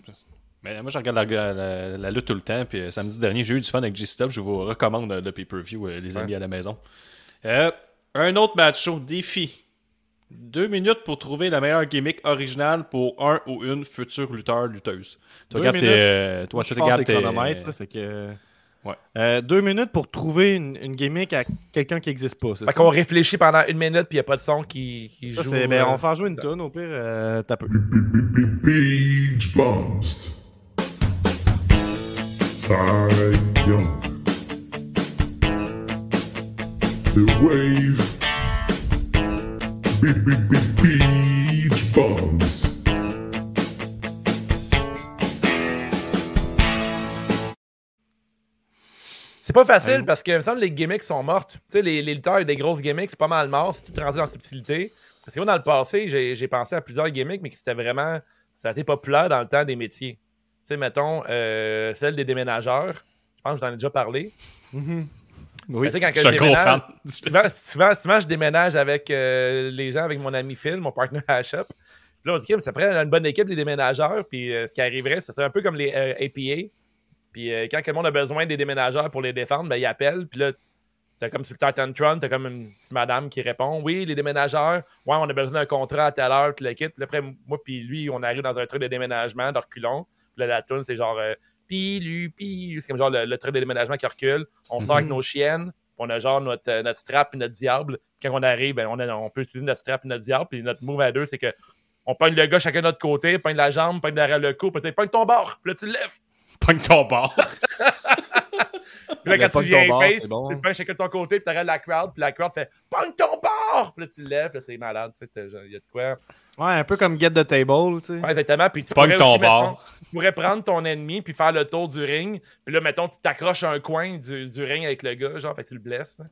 Mais moi, je regarde la, la- la lutte tout le temps. Puis euh, samedi dernier, j'ai eu du fun avec G-Stop. Je vous recommande euh, le pay-per-view, euh, les amis à la maison. Euh, un autre match show, défi. Deux minutes pour trouver la meilleure gimmick originale pour un ou une future lutteur, lutteuse. Toi, Deux regarde tes. minutes. euh, Toi, je tu regardes c'est tes. chronomètre, là, fait que... Ouais. Euh, deux minutes pour trouver une, une gimmick à quelqu'un qui n'existe pas. Fait qu'on réfléchit pendant une minute, puis il n'y a pas de son qui, qui Ça, joue. ben, euh, on va faire jouer une tonne au pire. Euh, t'as peu. Beach. The wave. Beach. C'est pas facile parce que, il me semble, les gimmicks sont mortes. Tu sais, les, les lutteurs des grosses gimmicks, c'est pas mal mort. C'est tout rendu en subtilité. Parce que moi, dans le passé, j'ai pensé à plusieurs gimmicks, mais qui c'était vraiment. Ça a été populaire dans le temps des métiers. Tu sais, mettons, euh, celle des déménageurs. Je pense que je t'en ai déjà parlé. Oui. Mais quand que Je déménage, souvent, souvent, souvent, je déménage avec euh, les gens, avec mon ami Phil, mon partner à la shop. Puis là, on dit, OK, mais ça prend une bonne équipe, les déménageurs. Puis euh, ce qui arriverait, c'est un peu comme les euh, APA. Puis euh, quand que le monde a besoin des déménageurs pour les défendre, ben, ils appellent. Puis là, t'as comme sur le Titan Tron, t'as comme une petite madame qui répond Oui, les déménageurs, ouais, on a besoin d'un contrat à telle heure, tu le quittes. Puis après, moi, puis lui, on arrive dans un truc de déménagement, de reculons. Puis là, la tune, c'est genre euh, Pilu, pilu. C'est comme genre le, le truc de déménagement qui recule. On sort avec nos chiennes. On a genre notre, euh, notre strap et notre diable. Puis quand on arrive, ben, on, a- on peut utiliser notre strap et notre diable. Puis notre move à deux, c'est que on pogne le gars chacun de notre côté, pogne la jambe, pogne derrière le cou, puis pogne ton bord, puis là tu le lèves. Pogne ton bord. Puis là, quand tu viens face, bon. tu le punches chacun de ton côté, puis tu regardes la crowd, puis la crowd fait Pogne ton bord! Puis là, tu le lèves, puis là, c'est malade, tu sais, t'as- il y a de quoi. Ouais, un peu comme Get the Table, tu sais. Ouais, exactement. Puis tu Pogne pourrais ton aussi, mettons, bord. tu pourrais prendre ton ennemi, puis faire le tour du ring, puis là, mettons, tu t'accroches à un coin du, du ring avec le gars, genre, fait que tu le blesses. hein.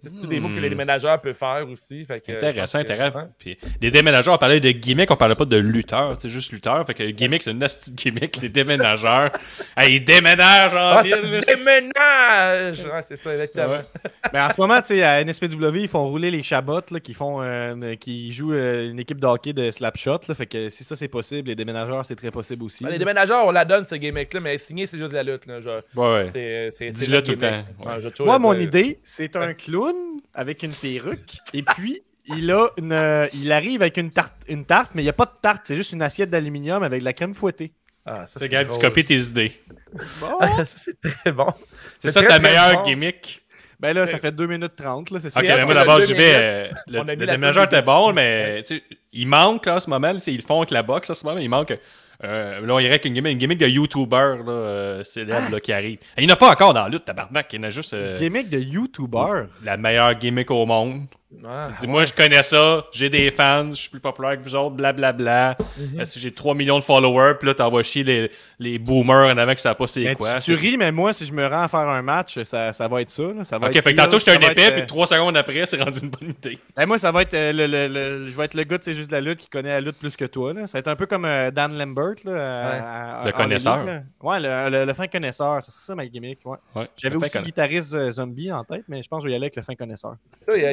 C'est tous des moves que les déménageurs peuvent faire aussi. Fait que, Intéressant, que- intéressant. Puis, les déménageurs, on parlait de gimmick, on parlait pas de lutteur, c'est juste lutteur. Fait que gimmick, c'est une nasty gimmick, les déménageurs. hey, ils déménagent en Ah, ville. déménage! Ouais, c'est ça, exactement. Ouais. Mais en ce moment, tu sais, à NSPW, ils font rouler les chabots, là, qui font, euh, qui jouent euh, une équipe de hockey de slapshot, là. Fait que si ça c'est possible, les déménageurs, c'est très possible aussi. Ouais, les déménageurs, on la donne, ce gimmick-là, mais signer, c'est juste de la lutte. Là, genre. Ouais, ouais. C'est, c'est, Dis-le tout le temps. Moi, mon idée, c'est un clown avec une perruque, et puis il a une, euh, il arrive avec une tarte, une tarte, mais il n'y a pas de tarte, c'est juste une assiette d'aluminium avec de la crème fouettée. Ah, ça, C'est gars, tu copies tes idées. Bon, Ah, ça, c'est très bon. C'est ça très, ta très meilleure bon. gimmick. ben là, ça fait 2 minutes 30, là, c'est. Ok, mais hâte moi d'abord, deux vais. euh, Le, le déménageur était bon, mais tu sais, il manque là, en ce moment. là, c'est- ils le font avec la boxe en ce moment. Il manque. Euh, là, on irait avec une gimmick, une gimmick de YouTuber là, euh, célèbre là, qui arrive. Et il n'y en a pas encore dans la lutte, tabarnak. Il y en a juste euh, Gimmick de YouTuber? la meilleure gimmick au monde. Ah, Tu dis, moi, je connais ça, j'ai des fans, je suis plus populaire que vous autres, blablabla. Mhm. Si j'ai 3 millions de followers, puis là, t'envoies chier les, les boomers en avant qui savent pas c'est quoi. tu, tu ris, mais moi, si je me rends à faire un match, ça, ça va être ça. là. Ça va Ok, être fait que tantôt, j'étais ça un épais, être, puis euh, 3 secondes après, c'est rendu une bonne idée. Ben, moi, ça va être euh, le, le- le- je vais être le gars de C'est juste la lutte qui connaît la lutte plus que toi. Là. Ça va être un peu comme euh, Dan Lambert. Là, à- à- Le connaisseur. Ouais, le, le- le fin connaisseur. C'est ça ma gimmick. Ouais. Ouais. J'avais aussi conna- guitariste euh, zombie en tête, mais je pense que je vais y aller avec le fin connaisseur. Là, il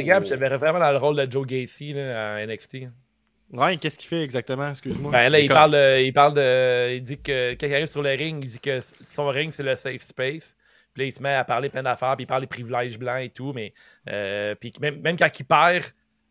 verrais vraiment dans le rôle de Joe Gacy là, à NXT. Ouais, qu'est-ce qu'il fait exactement? Excuse-moi. Ben là, il parle, de, il parle de. Il dit que quand il arrive sur le ring, il dit que son ring, c'est le safe space. Puis là, il se met à parler plein d'affaires, puis il parle des privilèges blancs et tout. Mais euh, puis même, même quand il perd,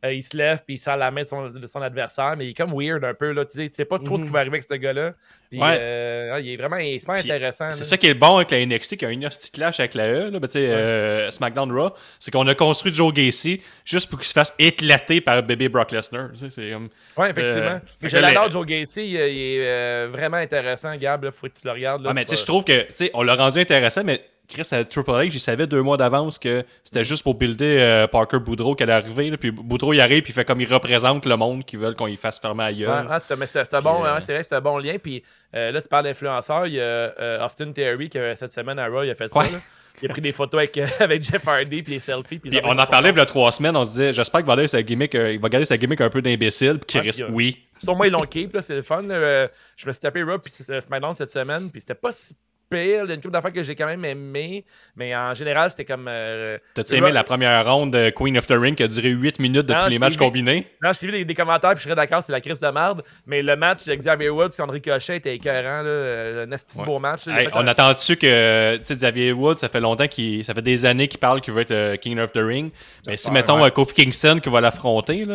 euh, il se lève, puis il serre la main de son, de son adversaire. Mais il est comme weird un peu. Là, tu sais, tu sais pas trop ce qui va arriver avec ce gars-là. Ouais. euh, il est vraiment il est super Puis, intéressant. C'est ça qui est bon avec la NXT, qui a une hostie clash avec la E, là, ben, tu sais, euh, SmackDown Raw, c'est qu'on a construit Joe Gacy juste pour qu'il se fasse éclater par bébé Brock Lesnar. tu sais, C'est comme... Ouais, effectivement. Fait je l'adore, Joe Gacy. Il, est vraiment intéressant, Gab. Là, faut que tu le regardes. Là, Ah, mais tu sais, je trouve que, tu sais, on l'a rendu intéressant, mais Chris, à Triple H, il savait deux mois d'avance que c'était juste pour builder euh, Parker Boudreau qui allait arriver, là, puis Boudreau, il arrive, puis il fait comme il représente le monde qui veulent qu'on y fasse fermer ah, c'est, bon, euh, c'est vrai, c'est un bon lien. Puis euh, là, tu parles d'influenceurs. Il y a Austin Terry qui, cette semaine à Raw, il a fait Ouais. ça. là. Il a pris des photos avec, avec Jeff Hardy, puis les selfies. Puis, Puis on en parlait il y a trois semaines, on se disait, j'espère qu'il va, aller sa gimmick, il va garder sa gimmick un peu d'imbécile, puis qu'il reste, puis, euh, oui. Sûrement, ils l'ont keep, c'est le fun. je me suis tapé Raw, puis SmackDown cette semaine, puis c'était pas si pire. Il y a une couple d'affaires que j'ai quand même aimé, mais en général, c'était comme. euh, T'as-tu aimé la première ronde de Queen of the Ring qui a duré 8 minutes de Non, tous les matchs vu. combinés? Non, j'ai vu des, des commentaires, puis je serais d'accord, c'est la crise de merde. Mais le match Xavier Woods contre Ricochet était écœurant, là. euh, Un de Ouais. beau match. Hey, on attend-tu que, Xavier Woods, ça fait longtemps qu'il, ça fait des années qu'il parle qu'il veut être euh, King of the Ring. Mais si, mettons, ouais. euh, Kofi Kingston qui va l'affronter,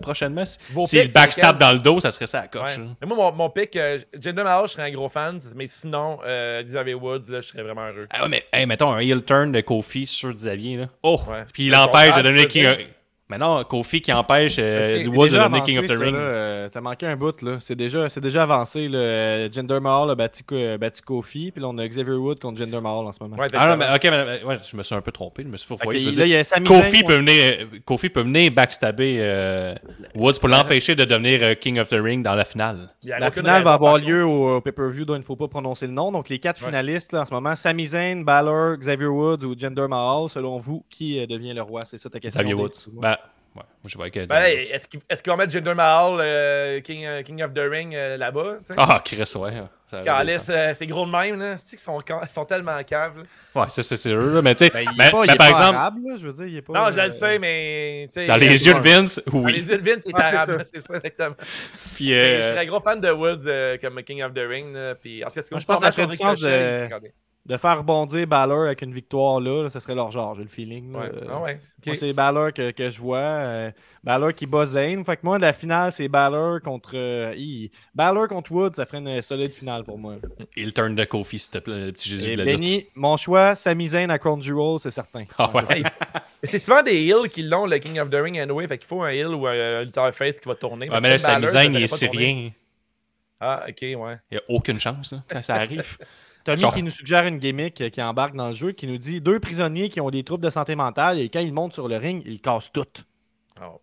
prochainement, s'il backstab dans le dos, ça serait ça à coche. Ouais. moi, mon, mon pick, euh, Jinder Mahal, je serais un gros fan, mais sinon, euh, Xavier Woods, là, je serais vraiment heureux. Ah ouais, mais, hey, mettons un heel turn de Kofi sur Xavier, là. Oh! Ouais. Puis il Le empêche de sondage, devenir Mais non, Kofi qui empêche euh, du Woods de devenir King of the ça, Ring. euh, T'as manqué un bout, là. C'est déjà, c'est déjà avancé. Le Gender Mahal a battu, euh, battu Kofi, puis là, on a Xavier Wood contre Gender Mahal en ce moment. Ouais, Ah non, mais ok, mais, ouais, je me suis un peu trompé. Je me suis Fait fourvoyé. que je veux là, dire, il y a Sami Kofi peut, venir, euh, Kofi peut venir backstabber euh, Woods pour l'empêcher de devenir euh, King of the Ring dans la finale. La finale va avoir lieu au, au pay-per-view dont il ne faut pas prononcer le nom. Donc, les quatre Ouais. finalistes là, en ce moment, Sami Zayn, Balor, Xavier Woods ou Gender Mahal, selon vous, qui euh, devient le roi? C'est ça ta question. Xavier? Woods. Ouais, moi je vois euh, Ben, est-ce qu'ils qu'ils vont mettre Jinder Mahal, euh, King, euh, King of the Ring, euh, là-bas? Ah, Chris, ouais. euh, c'est gros de même, là. Tu sais qu'ils sont, ils sont tellement caves, là? Ouais, ça, c'est sûr. là, Mais tu sais, Ben, il est ben, pas, il est par exemple, arabe, là, je veux dire, il est pas. Non, je euh, le sais, mais. tu sais, dans euh, les yeux de dans Vince, les oui. yeux de Vince, c'est arabe, ça. c'est ça, exactement. Puis, Mais euh, Je serais un gros fan de Woods euh, comme King of the Ring, là. Puis, en tout cas, je pense que ça fait du sens de-. De faire rebondir Balor avec une victoire là, là, ça serait leur genre, j'ai le feeling. Ouais. Euh, Ah ouais. Moi, ok. c'est Balor que, que je vois. euh, Balor qui bat Zayn. Fait que moi, la finale, c'est Balor contre. euh. Balor contre Woods, ça ferait une solide finale pour moi. il turn de Kofi, s'il te plaît, le petit Jésus Et de la lutte. Benny, mon choix, Sami Zayn à Crown Jewel, c'est certain. Ah ouais. C'est souvent des heels qui l'ont, le King of the Ring, anyway. Fait qu'il faut un heel ou un, un lutteur face qui va tourner. Mais là, Sami Zayn, il est syrien. Ah, ok, ouais. Il n'y a aucune chance, là, quand ça arrive. Tommy Genre. qui nous suggère une gimmick euh, qui embarque dans le jeu, qui nous dit deux prisonniers qui ont des troubles de santé mentale et quand ils montent sur le ring, ils cassent tout. Oh.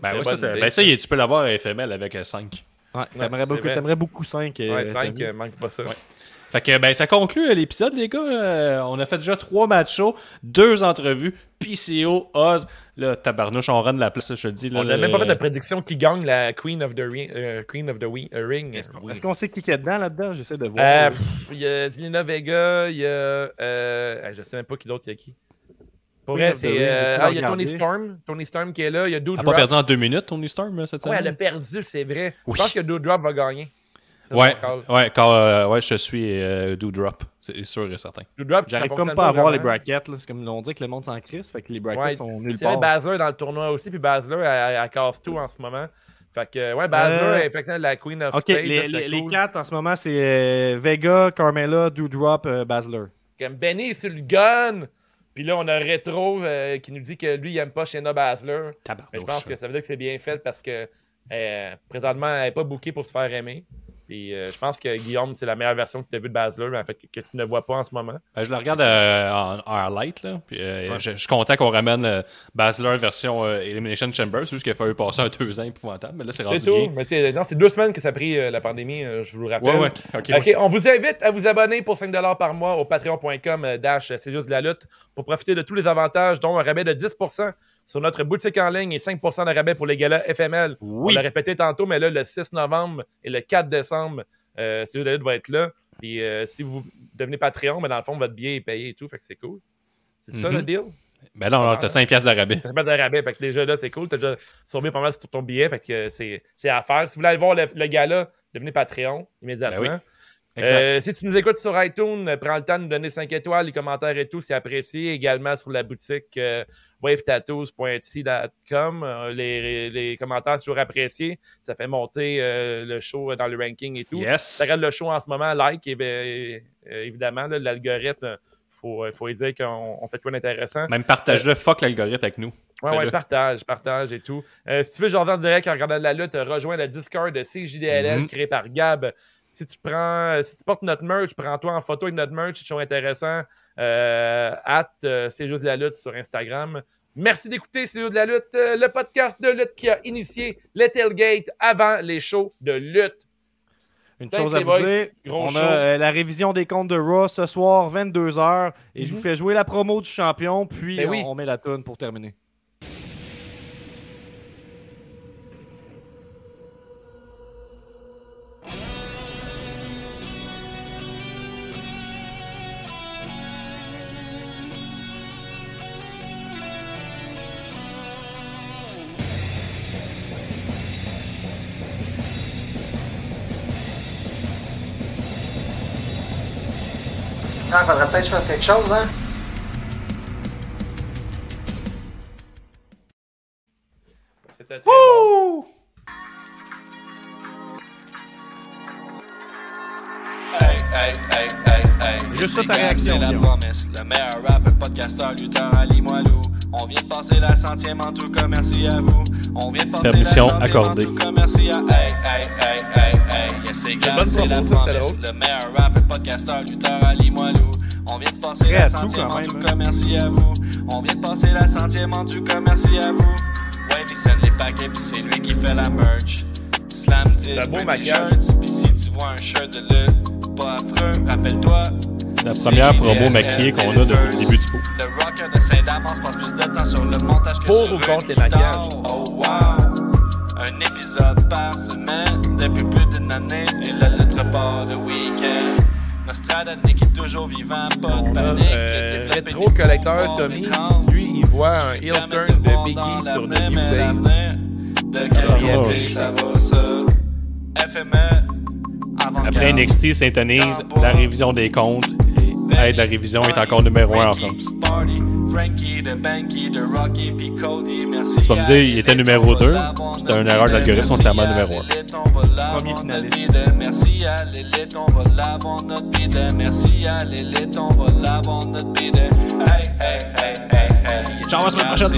Ben, ouais, ça, idée, ben, ça, tu peux l'avoir à FML avec 5. Ouais, t'aimerais beaucoup, vrai. t'aimerais beaucoup 5. Ouais, 5, manque pas ça. Fait que ben ça conclut euh, l'épisode, les gars. Euh, on a fait déjà trois matchs deux entrevues, PCO, Oz. Là, tabarnouche, on run la place, je te le dis. Là, On n'a même pas fait de prédiction qui gagne la Queen of the Ring. euh, Queen of the Ring. Est-ce qu'on sait qui est dedans là-dedans? J'essaie de voir. Euh, pff, Il y a Zelina Vega, il y a. Euh, je sais même pas qui d'autre il y a qui. Pour vrai, c'est. Euh, ah, il y a Tony. Storm. Tony Storm qui est là. Il y a Elle Doudrop. a pas perdu en deux minutes, Tony Storm, cette Ouais, elle a semaine? perdu, c'est vrai. Oui. Je pense que Doudrop va gagner. Ouais, ouais, quand, euh, ouais, je suis euh, Doudrop, c'est sûr et certain. J'arrive comme pas à voir les brackets. là. C'est comme on dit que le monde s'en crisse, fait que les brackets Ouais, sont nulle C'est vrai, part. Basler dans le tournoi aussi, puis Basler, elle, elle casse tout en ce moment. Fait que, ouais, Basler Euh, est effectivement la Queen of Ok, Spades. les, quatre en ce moment, c'est euh, Vega, Carmela, Doudrop, euh, Basler. Comme Benny est sur le gun. Puis là, on a Retro euh, qui nous dit que lui, il aime pas Shayna Basler. Mais je pense que ça veut dire que c'est bien fait parce que euh, présentement, elle n'est pas bookée pour se faire aimer. Puis euh, je pense que Guillaume, c'est la meilleure version que tu as vue de Basler, mais en fait, que, que tu ne vois pas en ce moment. Ben, je le regarde euh, en, en highlight, là. Puis, euh, Ouais. je, je suis content qu'on ramène Basler version Elimination Chamber. C'est juste qu'il a fallu passer un deux ans épouvantable. Mais là, c'est rendu C'est tout. bien. Mais c'est deux semaines que ça a pris la pandémie, je vous le rappelle. Ouais, ouais. On vous invite à vous abonner pour 5$ par mois au patreon.com dash c'est juste de la lutte pour profiter de tous les avantages, dont un rabais de 10% sur notre boutique en ligne et 5% de rabais pour les galas FML. On Oui. l'a répété tantôt, mais là, le 6 novembre et le 4 décembre, euh, la lutte va être là. Puis euh, si vous devenez Patreon, mais dans le fond, votre billet est payé et tout, fait que c'est cool. C'est ça Mhm. le deal? Ben non, non, t'as 5 piastres de rabais. T'as pas de rabais, fait que déjà là, c'est cool. T'as déjà sauvé pas mal sur ton billet, fait que c'est c'est à faire. Si vous voulez aller voir le, le gala, devenez Patreon immédiatement. Ben oui. Euh, si tu nous écoutes sur iTunes, euh, prends le temps de nous donner 5 étoiles, les commentaires et tout, c'est apprécié. Également sur la boutique euh, wavetattoos.etsy.com. Euh, les, les commentaires, c'est toujours apprécié. Ça fait monter euh, le show dans le ranking et tout. Yes. Regardes le show en ce moment, like, et, évidemment, l'algorithme, faut, faut lui dire qu'on on fait quoi d'intéressant. Même partage-le, fuck l'algorithme avec nous. Ouais, ouais, partage, partage et tout. Euh, si tu veux, genre en direct en regardant de la lutte, rejoins le Discord de CJDLL Mhm. créé par Gab. Si tu prends, si tu portes notre merch, prends-toi en photo avec notre merch, c'est toujours intéressant. Euh, at euh, C'est juste de la lutte sur Instagram. Merci d'écouter C'est de la lutte, euh, le podcast de lutte qui a initié le tailgate avant les shows de lutte. Une Thanks, chose à les vous boys. dire, Gros on show. a euh, la révision des comptes de Raw ce soir, 22h, et je Mhm. vous fais jouer la promo du champion, puis Ben on, oui. on met la tune pour terminer. Ah, faudrait peut-être que je fasse quelque chose, hein? C'était très bon. Hey, hey, hey, hey, hey. Juste ta réaction, la Guillaume. promesse. Le meilleur rapper, podcasteur, lutteur, Ali Moilou. On vient de passer la centième en tout cas, merci à vous. On vient de passer Permission la centième accordée. en tout cas, merci à Hey, hey, hey, hey, hey. Yes, c'est bonne c'est la promesse. Le meilleur rapper, podcasteur, lutteur, Ali Moilou. On vient de passer Prêt la centième en tout hein. cas, merci à vous. On vient de passer la centième en tout cas, merci à vous. Ouais, il send les paquets, pis c'est lui qui fait la merch. Slam 10, C'est un beau t-shirts, Pis si tu vois un shirt de lutte, pas affreux, rappelle-toi. La première promo maquillée qu'on a depuis le début du pot. Le rocker de Saint-Damas passe plus de temps sur le montage que Pour ou contre les maquillages? Oh wow! Un épisode par semaine depuis plus d'une année et la lutte repart le week-end. Nostradamus est toujours vivant, pas de On panique. euh, rétro collecteur Tommy. Lui, il voit un heel turn de Biggie sur The New Days. De Oh, qualité, shit. ça va ça. FME. Après NXT s'intonise la révision des comptes et aide la révision est encore numéro 1 en France. Tu vas me dire, il était numéro deux? C'était une erreur de l'algorithme, ils sont clairement numéro un. Premier finaliste. Ciao, à la semaine prochaine.